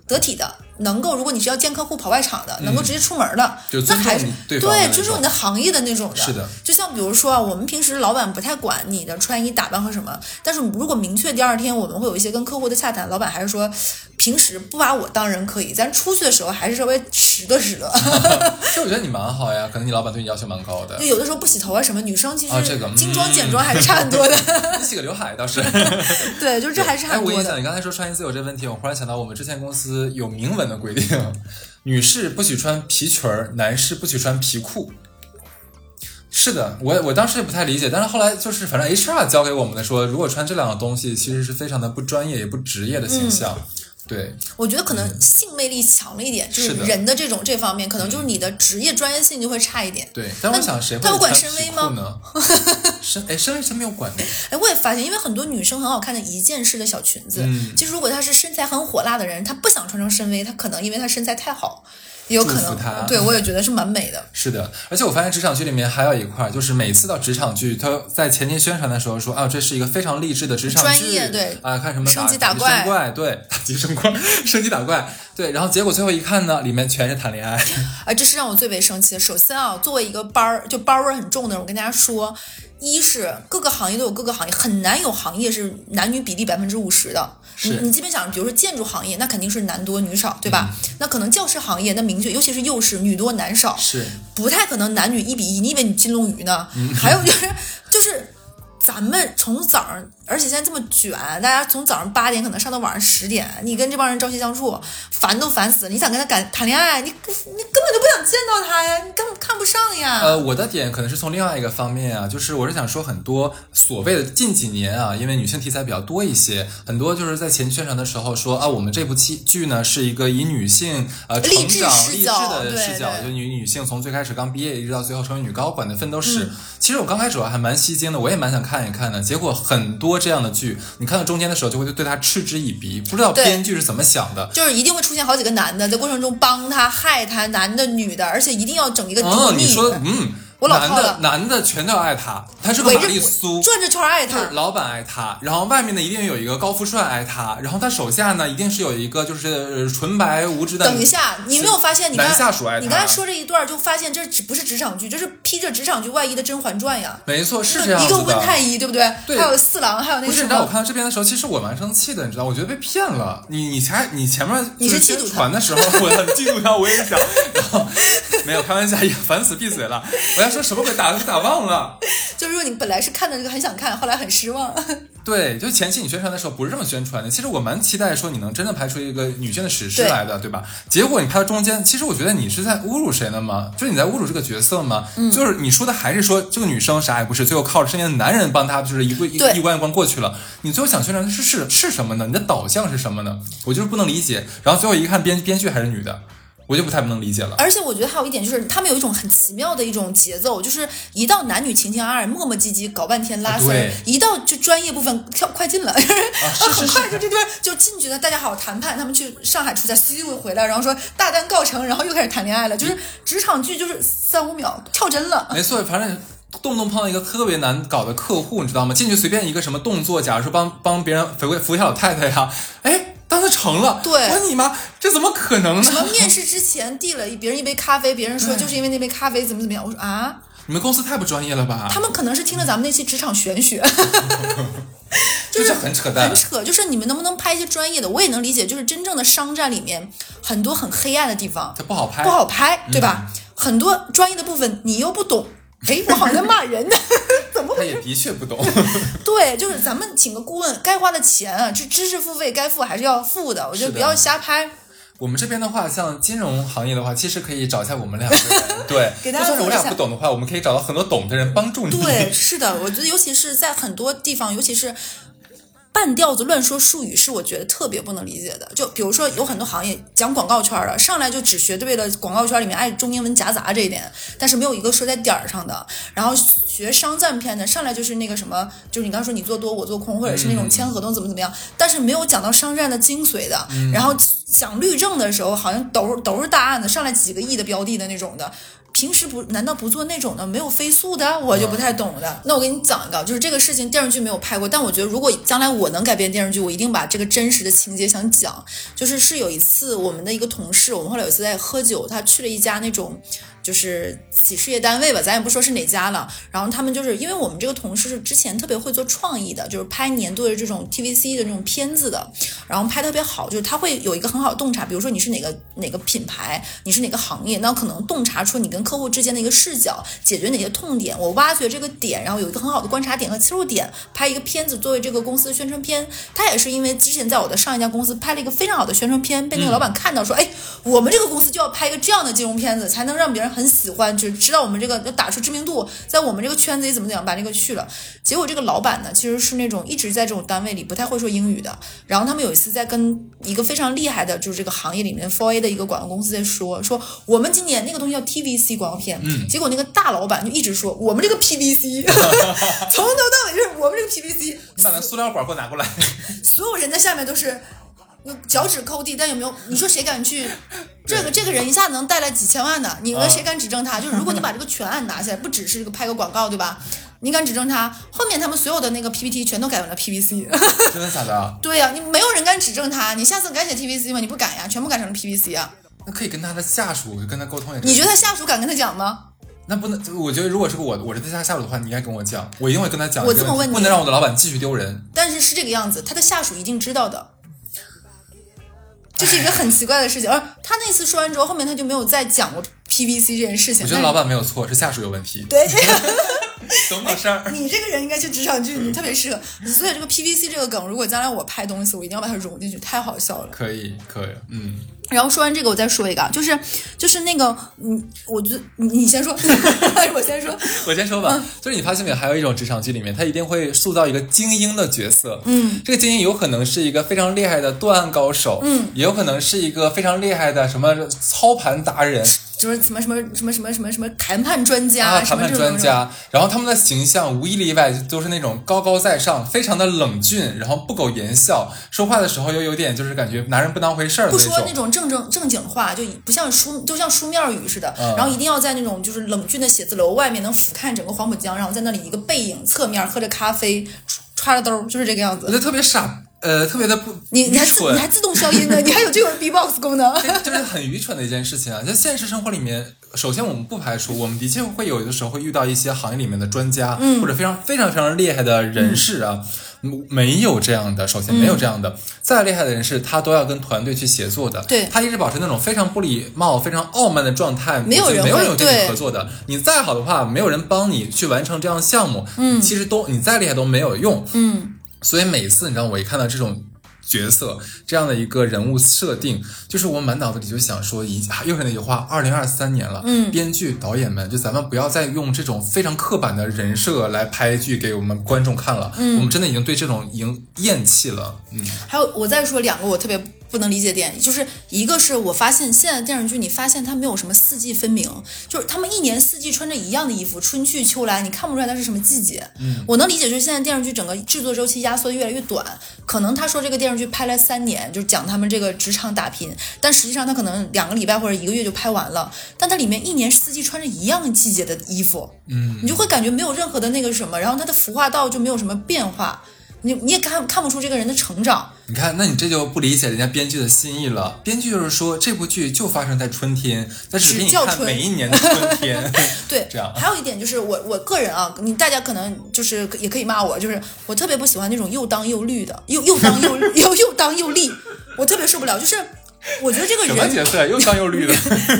得体的，能够如果你是要见客户跑外场的，能够直接出门的，那还是对尊重你的行业的那种的。是的，就像比如说啊，我们平时老板不太管你的穿衣打扮和什么，但是如果明确第二天我们会有一些跟客户的洽谈，老板还是说。[SNIFFS] 平时不把我当人可以，咱出去的时候还是稍微拾掇拾掇。这我觉得你蛮好呀，可能你老板对你要求蛮高的就。有的时候不洗头啊什么，女生其实精装嗯简装还是差很多的。你 [LAUGHS] [LAUGHS] 洗个刘海倒是。对，就是这还是哎，很多的我跟你讲，。你刚才说穿衣自由这个问题，我忽然想到我们之前公司有明文的规定，女士不许穿皮裙儿，男士不许穿皮裤。是的，我我当时也不太理解，但是后来就是反正 HR 教给我们的说，如果穿这两个东西，其实是非常的不专业也不职业的形象。对，我觉得可能性魅力强了一点，就是人的这种这方面，可能就是你的职业专业性就会差一点。对，但我想谁会他有管深 V 吗？裤呢？[LAUGHS] 深哎，深 V 他没有管的。哎，我也发现，因为很多女生很好看的一件式的小裙子，嗯。其实如果她是身材很火辣的人，她不想穿成深 V，她可能因为她身材太好，也有可能，对我也觉得是蛮美的。是的，而且我发现职场剧里面还有一块儿，就是每次到职场剧，他在前期宣传的时候说啊，这是一个非常励志的职场剧，专业对啊，看什么升级打打怪升怪，对，打级升怪，升级打怪，对，然后结果最后一看呢，里面全是谈恋爱，啊，[LAUGHS] 这是让我最为生气的。首先啊，作为一个班儿就班儿味很重的人，我跟大家说，一是各个行业都有各个行业，很难有行业是男女比例百分之五十的。你你基本想，比如说建筑行业，那肯定是男多女少，对吧？嗯那可能教师行业，那明确，尤其是幼师，女多男少，是不太可能男女一比一。你以为你金龙鱼呢？嗯 [LAUGHS] 还有就是就是。咱们从早上，而且现在这么卷，大家从早上八点可能上到晚上十点，你跟这帮人朝夕相处，烦都烦死了。你想跟他敢谈恋爱，你你根本就不想见到他呀，你根本看不上呀。呃，我的点可能是从另外一个方面啊，就是我是想说很多所谓的近几年啊，因为女性题材比较多一些，很多就是在前期宣传的时候说啊，我们这部剧剧呢是一个以女性呃成长励志的视角，就女女性从最开始刚毕业一直到最后成为女高管的奋斗嗯史。其实我刚开始我还蛮吸睛的，我也蛮想看一看的，结果很多这样的剧，你看到中间的时候就会对它嗤之以鼻，不知道编剧是怎么想的。就是一定会出现好几个男的，在过程中帮他、害他，男的、女的，而且一定要整一个哦，你说嗯，我老男的男的全都要爱他，他是个玛丽苏，转着圈爱他。老板爱他，然后外面呢一定有一个高富帅爱他，然后他手下呢一定是有一个就是呃纯白无知的。等一下，你没有发现你刚下属爱他你刚才说这一段，就发现这只不是职场剧，这是披着职场剧外衣的《甄嬛传》呀。没错，是这样一个温太。医，对不对？对还有四郎，还有那个不是，你知道我。看到这边的时候，其实我蛮生气的，你知道，我觉得被骗了。你你前你前面你是宣嫉妒他传的时候，我很嫉妒他，我也想，然后没有开玩笑，也烦死闭嘴了。我要说什么鬼打打忘了。[LAUGHS] 就是说你本来是看的这个很想看，后来很失望。[LAUGHS] 对，就前期你宣传的时候不是这么宣传的。其实我蛮期待说你能真的拍出一个女性的史诗来的，对吧？结果你拍到中间，其实我觉得你是在侮辱谁呢吗？就是你在侮辱这个角色吗？嗯就是你说的还是说这个女生啥也不是，最后靠着身边的男人帮她，就是一个一对一关一关过去了。你最后想宣传的是是是什么呢？你的导向是什么呢？我就是不能理解。然后最后一看编编剧还是女的，我就不太不能理解了。而且我觉得还有一点就是，他们有一种很奇妙的一种节奏，就是一到男女情情爱爱、磨磨唧唧搞半天拉丝儿，一到就专业部分跳快进了，很快 [LAUGHS] [LAUGHS] 就这边就进去了。大家好好谈判，他们去上海出差，咻回来，然后说大单告成，然后又开始谈恋爱了，就是职场剧就是三五秒跳针了。没错，反正动不动碰到一个特别难搞的客户，你知道吗？进去随便一个什么动作，假如说帮帮别人扶扶一下老太太呀，哎，当时成了。对我说你妈，这怎么可能呢？什么面试之前递了别人一杯咖啡，别人说就是因为那杯咖啡怎么怎么样，我说啊，你们公司太不专业了吧？他们可能是听了咱们那期职场玄学。[LAUGHS] 就是很扯淡很。扯，就是你们能不能拍一些专业的？我也能理解，就是真正的商战里面很多很黑暗的地方它不好拍，不好拍，对吧？很多专业的部分你又不懂。哎，我好像在骂人呢，[LAUGHS] 怎么他回事？也的确不懂。[LAUGHS] 对，就是咱们请个顾问，该花的钱啊，这知识付费该付还是要付的。我觉得不要瞎拍。我们这边的话，像金融行业的话，其实可以找一下我们两个人。[LAUGHS] 对，给就算是我俩不懂的话，我们可以找到很多懂的人帮助你。对，是的，我觉得尤其是在很多地方，尤其是半吊子乱说术语，是我觉得特别不能理解的。就比如说有很多行业讲广告圈的，上来就只学对了广告圈里面爱中英文夹杂这一点，但是没有一个说在点儿上的。然后学商战片的，上来就是那个什么，就是你刚说你做多我做空，或者是那种签合同怎么怎么样，但是没有讲到商战的精髓的。然后讲律政的时候，好像都是都是大案子，上来几个亿的标的的那种的。平时不难道不做那种的没有飞速的，我就不太懂的。那我给你讲一个，就是这个事情电视剧没有拍过，但我觉得如果将来我能改编电视剧，我一定把这个真实的情节想讲。就是是有一次我们的一个同事，我们后来有一次在喝酒，他去了一家那种。就是企事业单位吧，咱也不说是哪家了。然后他们就是因为我们这个同事是之前特别会做创意的，就是拍年度的这种 TVC 的这种片子的，然后拍特别好，就是他会有一个很好的洞察，比如说你是哪个哪个品牌，你是哪个行业，那可能洞察出你跟客户之间的一个视角，解决哪些痛点，我挖掘这个点，然后有一个很好的观察点和切入点，拍一个片子作为这个公司的宣传片。他也是因为之前在我的上一家公司拍了一个非常好的宣传片，被那个老板看到说，哎，我们这个公司就要拍一个这样的金融片子，才能让别人很喜欢，就知道我们这个要打出知名度，在我们这个圈子里怎么怎么样，把这个去了。结果这个老板呢，其实是那种一直在这种单位里不太会说英语的。然后他们有一次在跟一个非常厉害的，就是这个行业里面 4A 的一个广告公司在说，说我们今年那个东西叫 TVC 广告片，嗯，结果那个大老板就一直说我们这个 PVC，[LAUGHS] 从头到尾就是我们这个 PVC，你把那塑料管给我拿过来。所有人在下面都是脚趾抠地，但有没有？你说谁敢去？[LAUGHS] 这个这个人一下子能带来几千万的，你们谁敢指证他？就是如果你把这个全案拿下来，不只是这个拍个广告，对吧？你敢指证他？后面他们所有的那个 PPT 全都改成了 PVC。真的假的？[LAUGHS] 对呀、你没有人敢指证他，你下次敢写 TVC 吗？你不敢呀，全部改成了 PVC 啊！那可以跟他的下属跟他沟通。你觉得他下属敢跟他讲吗？那不能？我觉得如果是个我，我是他下下属的话，你应该跟我讲，我一定会跟他讲。我这么问你不能让我的老板继续丢人。但是是这个样子，他的下属一定知道的，这是一个很奇怪的事情。而他那次说完之后，后面他就没有再讲过 PVC 这件事情。我觉得老板没有错，是下属有问题。对。[LAUGHS] 懂懂事儿。你这个人应该去职场剧，你特别适合。所以这个 PVC 这个梗，如果将来我拍东西，我一定要把它融进去，太好笑了。可以，可以，嗯，然后说完这个，我再说一个，就是就是那个，嗯，我觉得你你先说，[LAUGHS] 我先说？我先说吧，嗯就是你发现没有，还有一种职场剧里面，他一定会塑造一个精英的角色。嗯，这个精英有可能是一个非常厉害的断案高手，嗯，也有可能是一个非常厉害的什么操盘达人就是什么什么什么什么什么什么谈判专家，啊，谈判专家。然后他们的形象无一例外都是那种高高在上，非常的冷峻，然后不苟言笑，说话的时候又有点就是感觉拿人不当回事儿的不说。那种正正正正经话，就不像书，就像书面语似的。嗯然后一定要在那种就是冷峻的写字楼外面能俯瞰整个黄浦江，然后在那里一个背影侧面喝着咖啡，揣着兜儿，就是这个样子。我觉得特别傻，呃，特别的不你你还你还自动消音呢，你还有这种 B-box 功能。就是很愚蠢的一件事情啊！在现实生活里面，首先我们不排除，我们的确会有的时候会遇到一些行业里面的专家，嗯或者非常非常非常厉害的人士啊。嗯没有这样的，首先没有这样的，再厉害的人士，他都要跟团队去协作的。对。他一直保持那种非常不礼貌、非常傲慢的状态，没有人没有人跟对你合作的。你再好的话，没有人帮你去完成这样的项目，嗯，其实都你再厉害都没有用，嗯，所以每次你知道，我一看到这种角色这样的一个人物设定，就是我满脑子里就想说一，又是那句话，二零二三年了，嗯，编剧导演们，就咱们不要再用这种非常刻板的人设来拍剧给我们观众看了，嗯，我们真的已经对这种已经厌弃了，嗯，还有，我再说两个我特别不能理解的点，就是一个是我发现现在的电视剧，你发现它没有什么四季分明，就是他们一年四季穿着一样的衣服，春去秋来，你看不出来它是什么季节。嗯，我能理解，就是现在电视剧整个制作周期压缩的越来越短，可能他说这个电视剧拍了三年，就是讲他们这个职场打拼，但实际上他可能两个礼拜或者一个月就拍完了，但它里面一年四季穿着一样季节的衣服，嗯，你就会感觉没有任何的那个什么，然后它的服化道就没有什么变化。你你也看看不出这个人的成长，你看，那你这就不理解人家编剧的心意了。编剧就是说，这部剧就发生在春天，但是给你看只叫春每一年的春天。[LAUGHS] 对，[LAUGHS] 这样还有一点就是我我个人啊，你大家可能就是也可以骂我，就是我特别不喜欢那种又当又绿的，又又当又 [LAUGHS] 又又当又立，我特别受不了。就是我觉得这个什么人角色？又当又绿的。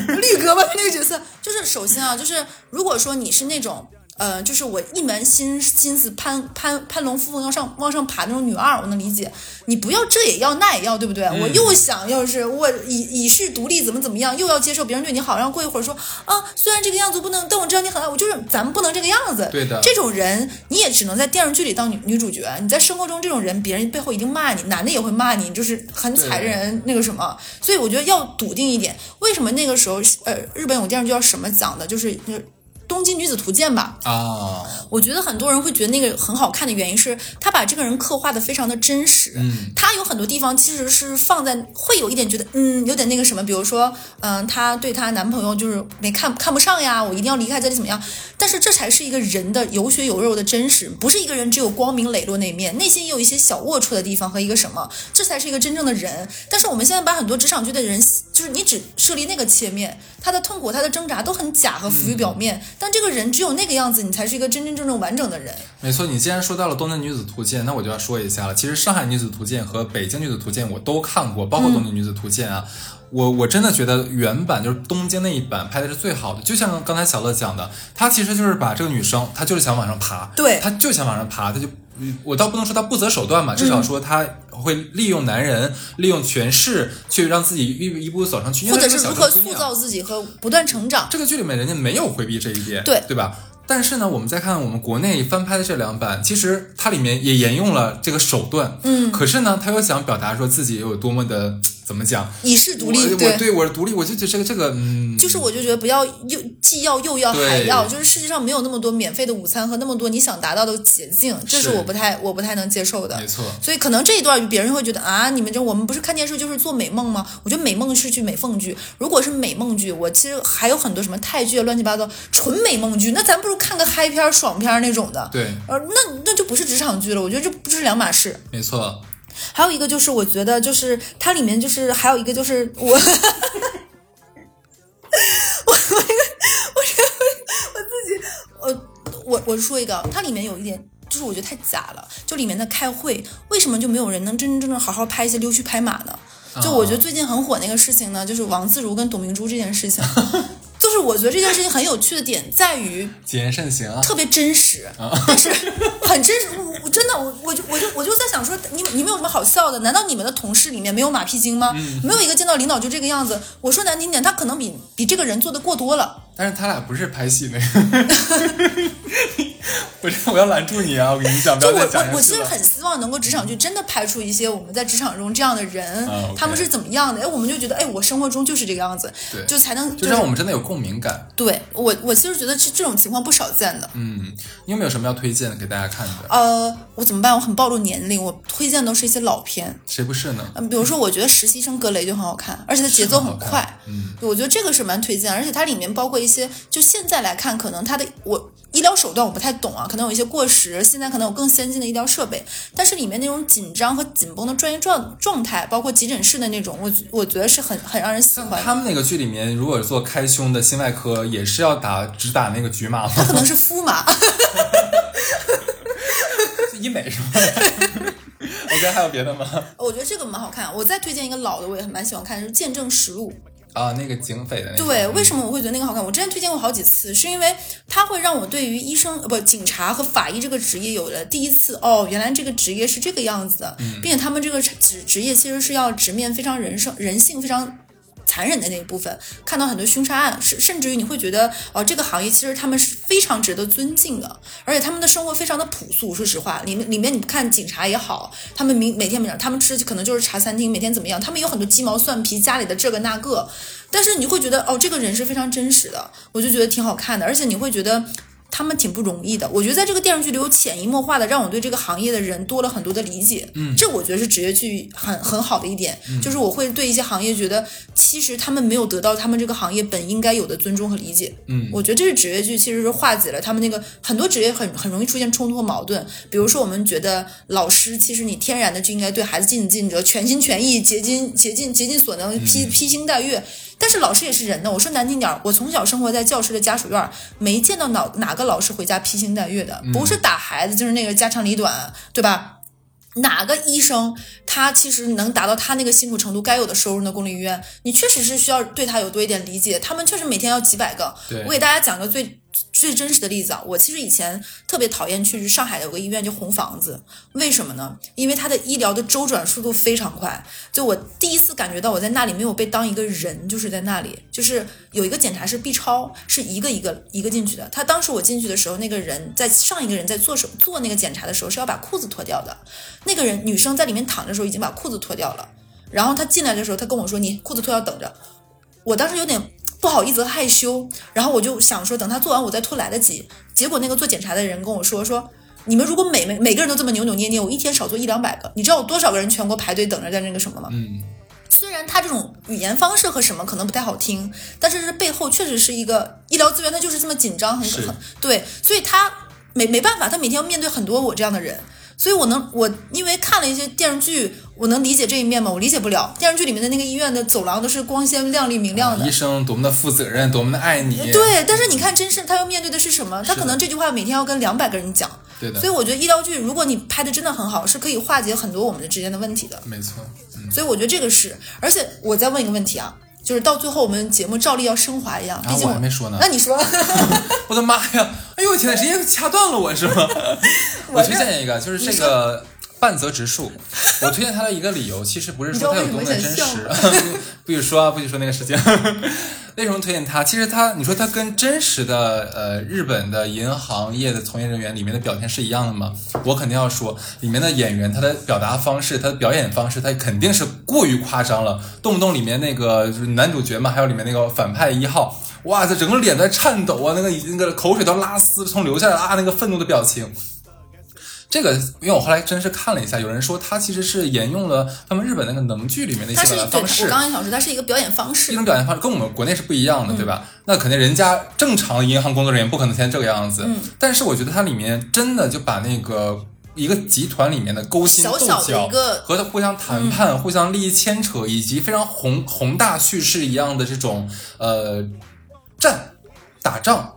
绿哥吧，那个角色，就是首先啊，就是如果说你是那种。呃，就是我一门心心思攀攀攀龙附凤要上往上爬那种女二，我能理解。你不要这也要那也要，对不对？我又想要是我以以示独立，怎么怎么样，又要接受别人对你好，然后过一会儿说啊，虽然这个样子不能，但我知道你很爱我，就是咱们不能这个样子。对的这种人你也只能在电视剧里当女女主角，你在生活中这种人，别人背后一定骂你，男的也会骂你，就是很踩着人那个什么。所以我觉得要笃定一点。为什么那个时候呃，日本有电视剧叫什么讲的，就是就是《东京女子图鉴》吧？啊，我觉得很多人会觉得那个很好看的原因是，他把这个人刻画的非常的真实。嗯，他有很多地方其实是放在会有一点觉得，嗯，有点那个什么，比如说，嗯、她对她男朋友就是没看看不上呀，我一定要离开这里怎么样？但是这才是一个人的有血有肉的真实，不是一个人只有光明磊落那一面，内心也有一些小龌龊的地方和一个什么，这才是一个真正的人。但是我们现在把很多职场剧的人，就是你只设立那个切面，他的痛苦、他的挣扎都很假和浮于表面，但这个人只有那个样子，你才是一个真真正正完整的人。没错，你既然说到了《东京女子图鉴》，那我就要说一下了。其实《上海女子图鉴》和《北京女子图鉴》我都看过，包括《东京女子图鉴》啊。我我真的觉得原版就是东京那一版拍的是最好的，就像刚才小乐讲的，她其实就是把这个女生，她就是想往上爬，对她就想往上爬，她就，嗯我倒不能说她不择手段吧，至少说她会利用男人，利用权势去让自己一步一步走上去，或者是如何塑造自己和不断成长。这个剧里面人家没有回避这一点，对对吧？但是呢，我们再看我们国内翻拍的这两版，其实它里面也沿用了这个手段，嗯，可是呢，他又想表达说自己有多么的怎怎么讲？你是独立我，对我对我是独立，我就觉得这个这个，嗯，就是我就觉得不要又既要又要还要，就是世界上没有那么多免费的午餐和那么多你想达到的捷径，这是是我不太我不太能接受的。没错。所以可能这一段别人会觉得啊，你们这我们不是看电视就是做美梦吗？我觉得美梦是剧美凤剧，如果是美梦剧，我其实还有很多什么泰剧啊乱七八糟纯美梦剧，那咱不如看个嗨片儿爽片儿那种的。对，呃，那那就不是职场剧了，我觉得这不是两码事。没错。还有一个就是，我觉得就是它里面就是还有一个就是我，[LAUGHS] 我我我我我自己，我我我说一个，它里面有一点。就是我觉得太假了，就里面的开会，为什么就没有人能真真正正好好拍一些溜须拍马呢？就我觉得最近很火那个事情呢，就是王自如跟董明珠这件事情，[LAUGHS] 就是我觉得这件事情很有趣的点在于，谨言慎行啊。特别真实，但是很真实。我我真的我我就我就我就在想说，你你们有什么好笑的？难道你们的同事里面没有马屁精吗？没有一个见到领导就这个样子。我说难听点，他可能比比这个人做的过多了。[LAUGHS] 但是他俩不是拍戏那个，[LAUGHS] 我这我要拦住你啊！我跟你讲，不就我要再讲我我其实。很希望能够职场剧真的拍出一些我们在职场中这样的人，他们是怎么样的？哎，我们就觉得哎，我生活中就是这个样子，对就才能就是让我们真的有共鸣感。对我我其实觉得这这种情况不少见的。嗯，你有没有什么要推荐的给大家看的？呃，我怎么办？我很暴露年龄，我推荐都是一些老片。谁不是呢？嗯，比如说，我觉得实习生格雷就很好看，而且它节奏很快。[LAUGHS] 嗯，我觉得这个是蛮推荐，而且它里面包括一些，就现在来看，可能它的我医疗手段我不太懂啊，可能有一些过时，现在可能有更先进的医疗设备，但是里面那种紧张和紧绷的专业状状态，包括急诊室的那种，我我觉得是很很让人喜欢的。他们那个剧里面，如果做开胸的心外科，也是要打只打那个局麻吗？可能是敷麻，[LAUGHS] 医美是吗？OK，还有别的吗？我觉得这个蛮好看。我再推荐一个老的，我也蛮喜欢看，就是《见证实录》。啊，那个警匪的那个。对，为什么我会觉得那个好看？我之前推荐过好几次，是因为它会让我对于医生呃不警察和法医这个职业有了第一次哦，原来这个职业是这个样子的，并且他们这个职职业其实是要直面非常人生人性非常。残忍的那一部分，看到很多凶杀案，甚甚至于你会觉得，哦，这个行业其实他们是非常值得尊敬的，而且他们的生活非常的朴素。说实话，里面里面你看警察也好，他们每每天每天他们吃可能就是茶餐厅，每天怎么样，他们有很多鸡毛蒜皮，家里的这个那个，但是你会觉得，哦，这个人是非常真实的，我就觉得挺好看的，而且你会觉得。他们挺不容易的，我觉得在这个电视剧里有潜移默化的让我对这个行业的人多了很多的理解，嗯，这我觉得是职业剧很很好的一点，就是我会对一些行业觉得其实他们没有得到他们这个行业本应该有的尊重和理解，嗯，我觉得这是职业剧其实是化解了他们那个很多职业很很容易出现冲突和矛盾，比如说我们觉得老师其实你天然的就应该对孩子尽尽责，全心全意，竭尽竭尽竭尽所能，披披星戴月。但是老师也是人呢，我说难听点儿，我从小生活在教师的家属院儿，没见到哪哪个老师回家披星戴月的，不是打孩子就是那个家长里短，对吧？哪个医生他其实能达到他那个辛苦程度，该有的收入呢公立医院，你确实是需要对他有多一点理解。他们确实每天要几百个。我给大家讲个最最真实的例子啊，我其实以前特别讨厌去上海的有个医院叫红房子，为什么呢？因为它的医疗的周转速度非常快。就我第一次感觉到我在那里没有被当一个人，就是在那里，就是有一个检查是 B 超，是一个一个一个进去的。他当时我进去的时候，那个人在上一个人在做手做那个检查的时候是要把裤子脱掉的，那个人女生在里面躺着的时候已经把裤子脱掉了，然后他进来的时候，他跟我说：“你裤子脱掉，等着。”我当时有点不好意思和害羞，然后我就想说等他做完我再拖来得及。结果那个做检查的人跟我说说。你们如果每每每个人都这么扭扭捏捏，我一天少做一两百个，你知道有多少个人全国排队等着在那个什么吗？嗯，虽然他这种语言方式和什么可能不太好听，但是这背后确实是一个医疗资源，他就是这么紧张，很是很对，所以他没没办法，他每天要面对很多我这样的人，所以我能我因为看了一些电视剧，我能理解这一面吗？我理解不了。电视剧里面的那个医院的走廊都是光鲜亮丽明亮的，医生多么的负责任，多么的爱你。对，但是你看，真是他要面对的是什么？他可能这句话每天要跟两百个人讲。对的所以我觉得医疗剧，如果你拍的真的很好，是可以化解很多我们的之间的问题的。没错，嗯，所以我觉得这个是，而且我再问一个问题啊，就是到最后我们节目照例要升华一样，毕竟我还没说呢那你说，[LAUGHS] 我的妈呀！哎呦我天，直接掐断了我是吗？[LAUGHS] 我推荐一个，就是这个半泽直树，我推荐他的一个理由，其实不是说他有多么的真实，[LAUGHS] 不许说啊，不许说那个事情。[LAUGHS] 为什么推荐他？其实他，你说他跟真实的呃日本的银行业的从业人员里面的表现是一样的吗？我肯定要说，里面的演员他的表达方式，他的表演方式，他肯定是过于夸张了，动不动里面那个就是男主角嘛，还有里面那个反派一号，哇，这整个脸在颤抖啊，那个那个口水都拉丝从流下来啊，那个愤怒的表情。这个，因为我后来真是看了一下，有人说他其实是沿用了他们日本那个能剧里面的一些方式我刚，刚想说，它是一个表演方一式种。表演方式跟我们国内是不一样嗯的，对吧？那肯定人家正常的银行工作人员不可能现在这个样子，嗯但是我觉得它里面真的就把那个。一个集团里面的勾心斗角，小小的一个嗯和他互相谈判、互相利益牵扯，以及非常宏宏大叙事一样的这种呃战打仗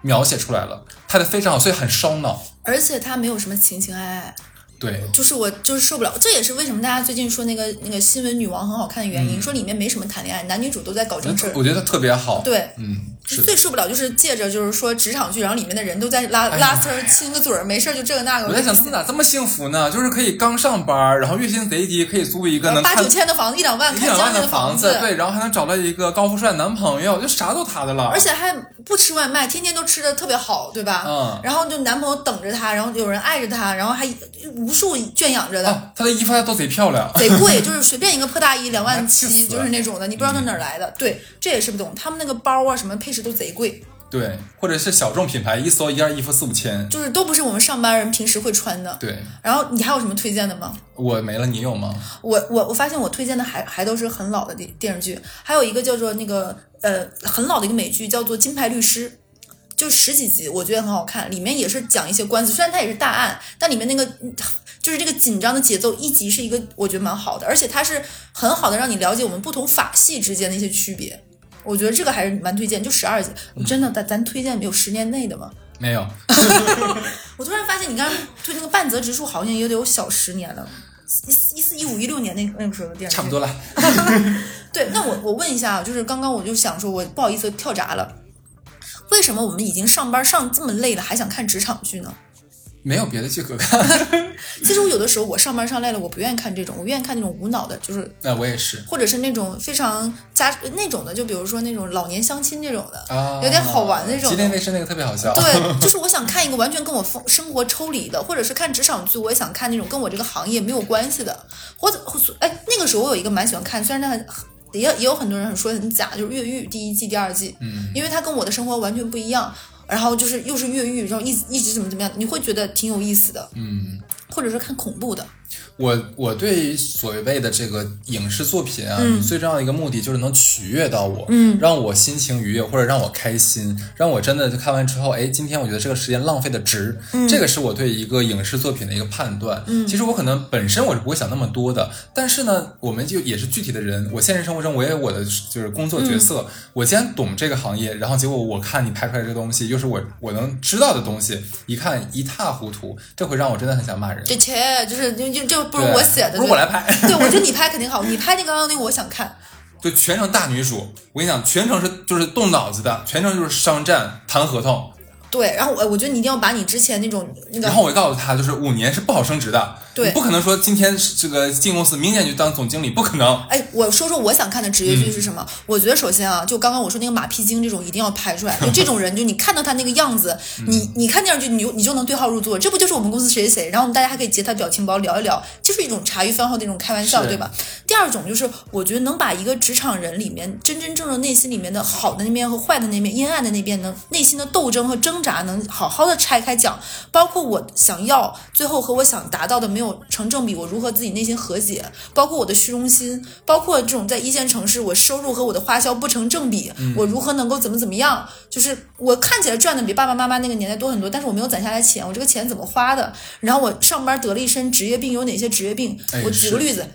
描写出来了，拍的非常好，所以很烧脑。而且他没有什么情情爱爱，对，就是我就是受不了。这也是为什么大家最近说那个那个新闻女王很好看的原因，说里面没什么谈恋爱，男女主都在搞正事儿。我觉得特别好。，对，嗯，是最。受不了就是借着就是说职场剧，然后里面的人都在拉哎拉丝儿、亲个嘴儿，没事儿就这个那个。我在想，他们咋这么幸福呢？就是可以刚上班，然后月薪贼低，可以租一个能八九千的房子，一两万一两万的房子，对，然后还能找到一个高富帅男朋友，就啥都他的了。而且还不吃外卖，天天都吃的特别好，对吧？嗯然后就男朋友等着她，然后有人爱着她，然后还无数圈养着的。啊，他的衣服还都贼漂亮。贼贵，就是随便一个破大衣 [LAUGHS] 两万七，就是那种的，你不知道她哪儿来的。对，这也是不懂。他们那个包啊，什么配饰都贼贵，对，或者是小众品牌，一搜一件衣服四五千。就是都不是我们上班人平时会穿的。对然后你还有什么推荐的吗？我没了，你有吗？我我我发现我推荐的还还都是很老的电电视剧，还有一个叫做那个呃很老的一个美剧，叫做《金牌律师》，就十几集，我觉得很好看，里面也是讲一些官司，虽然它也是大案，但里面那个嗯 [LAUGHS] 就是这个紧张的节奏，一集是一个我觉得蛮好的，而且它是很好的让你了解我们不同法系之间的一些区别。我觉得这个还是蛮推荐，就十二集，真的，咱咱推荐没有十年内的吗？没有。[LAUGHS] [LAUGHS] 我突然发现，你刚刚推那个半泽直树，好像也得有小十年了，一一四一五一六年那那个时候的电视剧，差不多了。对，那我我问一下啊，就是刚刚我就想说，我不好意思跳闸了，为什么我们已经上班上这么累了，还想看职场剧呢？没有别的剧可看。[LAUGHS] 其实我有的时候我上班上累了，我不愿意看这种，我愿意看那种无脑的，就是那我也是或者是那种非常家那种的，就比如说那种老年相亲这种的，啊，有点好玩那种吉林卫视那个特别好笑。对，[LAUGHS] 就是我想看一个完全跟我风生活抽离的，或者是看职场剧，我也想看那种跟我这个行业没有关系的，或者或哎，那个时候我有一个蛮喜欢看，虽然它很也也有很多人很说很假，就是《越狱》第一季、第二季，嗯，因为它跟我的生活完全不一样，然后就是又是越狱，然后一一直怎么怎么样，你会觉得挺有意思的，嗯，或者是看恐怖的，我我对所谓的这个影视作品啊，嗯最重要的一个目的就是能取悦到我，嗯，让我心情愉悦，或者让我开心，让我真的就看完之后，哎，今天我觉得这个时间浪费的值，嗯这个是我对一个影视作品的一个判断。嗯，其实我可能本身我是不会想那么多的，但是呢，我们就也是具体的人，我现实生活中我也有我的就是工作角色，我既然懂这个行业，然后结果我看你拍出来这个东西，又是我我能知道的东西，一看一塌糊涂，这会让我真的很想骂人。这切就是就就就不如我写的，不如我来拍。[LAUGHS] 对，我觉得你拍肯定好，你拍那个刚刚那个我想看，就全程大女主，我跟你讲，全程是就是动脑子的，全程就是商战谈合同。对，然后我我觉得你一定要把你之前那种那个然后我告诉他，就是五年是不好升职的，对不可能说今天是这个进公司，明年就当总经理，不可能。哎，我说说我想看的职业剧是什么？我觉得首先啊，就刚刚我说那个马屁精这种一定要拍出来，[LAUGHS] 就这种人，就你看到他那个样子，你你看电视剧，你就你就能对号入座，这不就是我们公司谁谁谁？然后我们大家还可以截他表情包聊一聊，就是一种茶余饭后的一种开玩笑，对吧？第二种就是我觉得能把一个职场人里面真真正正内心里面的好的那面和坏的那面、阴暗的那边能内心的斗争和挣扎能好好的拆开讲，包括我想要最后和我想达到的没有成正比，我如何自己内心和解，包括我的虚荣心，包括这种在一线城市我收入和我的花销不成正比，我如何能够怎么怎么样？就是我看起来赚的比爸爸妈妈那个年代多很多，但是我没有攒下来钱，我这个钱怎么花的？然后我上班得了一身职业病，有哪些职业病？哎我举个例子。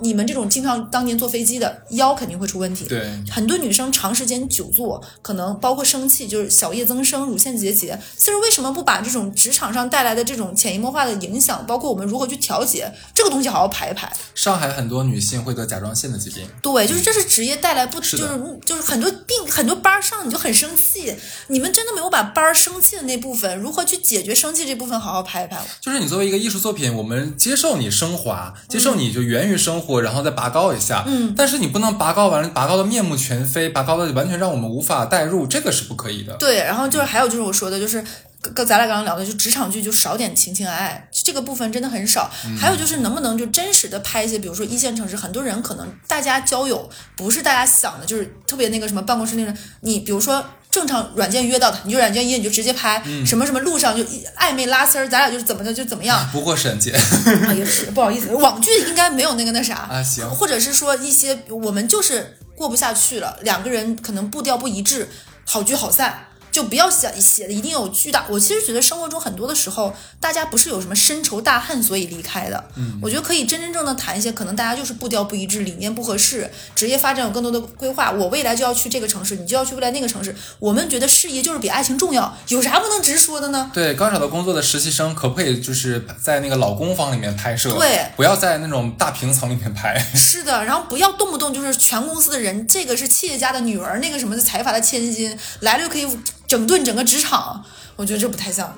你们这种经常当年坐飞机的腰肯定会出问题。对很多女生长时间久坐，可能包括生气，就是小叶增生、乳腺结节。其实为什么不把这种职场上带来的这种潜移默化的影响，包括我们如何去调节这个东西好好排一排？上海很多女性会得甲状腺的疾病。对，就是这是职业带来不是就是就是很多病很多班儿上你就很生气，你们真的没有把班儿生气的那部分如何去解决生气这部分好好排一排。就是你作为一个艺术作品，我们接受你升华，接受你就源于生活，然后再拔高一下。嗯，但是你不能拔高完了，拔高的面目全非，拔高的完全让我们无法代入，这个是不可以的。对，然后就是还有就是我说的，就是跟跟咱俩刚刚聊的，就职场剧就少点情情爱爱，这个部分真的很少。还有就是能不能就真实的拍一些，比如说一线城市，很多人可能大家交友不是大家想的，就是特别那个什么办公室那种，你比如说。正常软件约到他，你就软件约你就直接拍，什么什么路上就暧昧拉丝儿，咱俩就是怎么的就怎么样，不过审姐，[LAUGHS] 啊，也是不好意思，[LAUGHS] 网剧应该没有那个那啥。啊行。或者是说一些我们就是过不下去了，两个人可能步调不一致，好聚好散。就不要写写的一定有巨大。我其实觉得生活中很多的时候，大家不是有什么深仇大恨所以离开的。嗯，我觉得可以真真正正谈一些，可能大家就是步调不一致，理念不合适，职业发展有更多的规划。我未来就要去这个城市，你就要去未来那个城市。我们觉得事业就是比爱情重要，有啥不能直说的呢？对，刚找到工作的实习生可不可以就是在那个老公房里面拍摄？对不要在那种大平层里面拍。是的，然后不要动不动就是全公司的人，这个是企业家的女儿，那个什么的财阀的千金，来了就可以整顿整个职场，我觉得这不太像。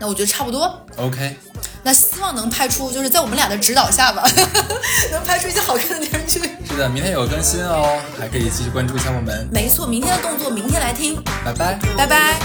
那我觉得差不多，OK，那希望能拍出，就是在我们俩的指导下吧，[LAUGHS] 能拍出一些好看的电视剧。是的，明天有更新哦，还可以继续关注一下我们。没错，明天的动作明天来听，拜拜。拜拜。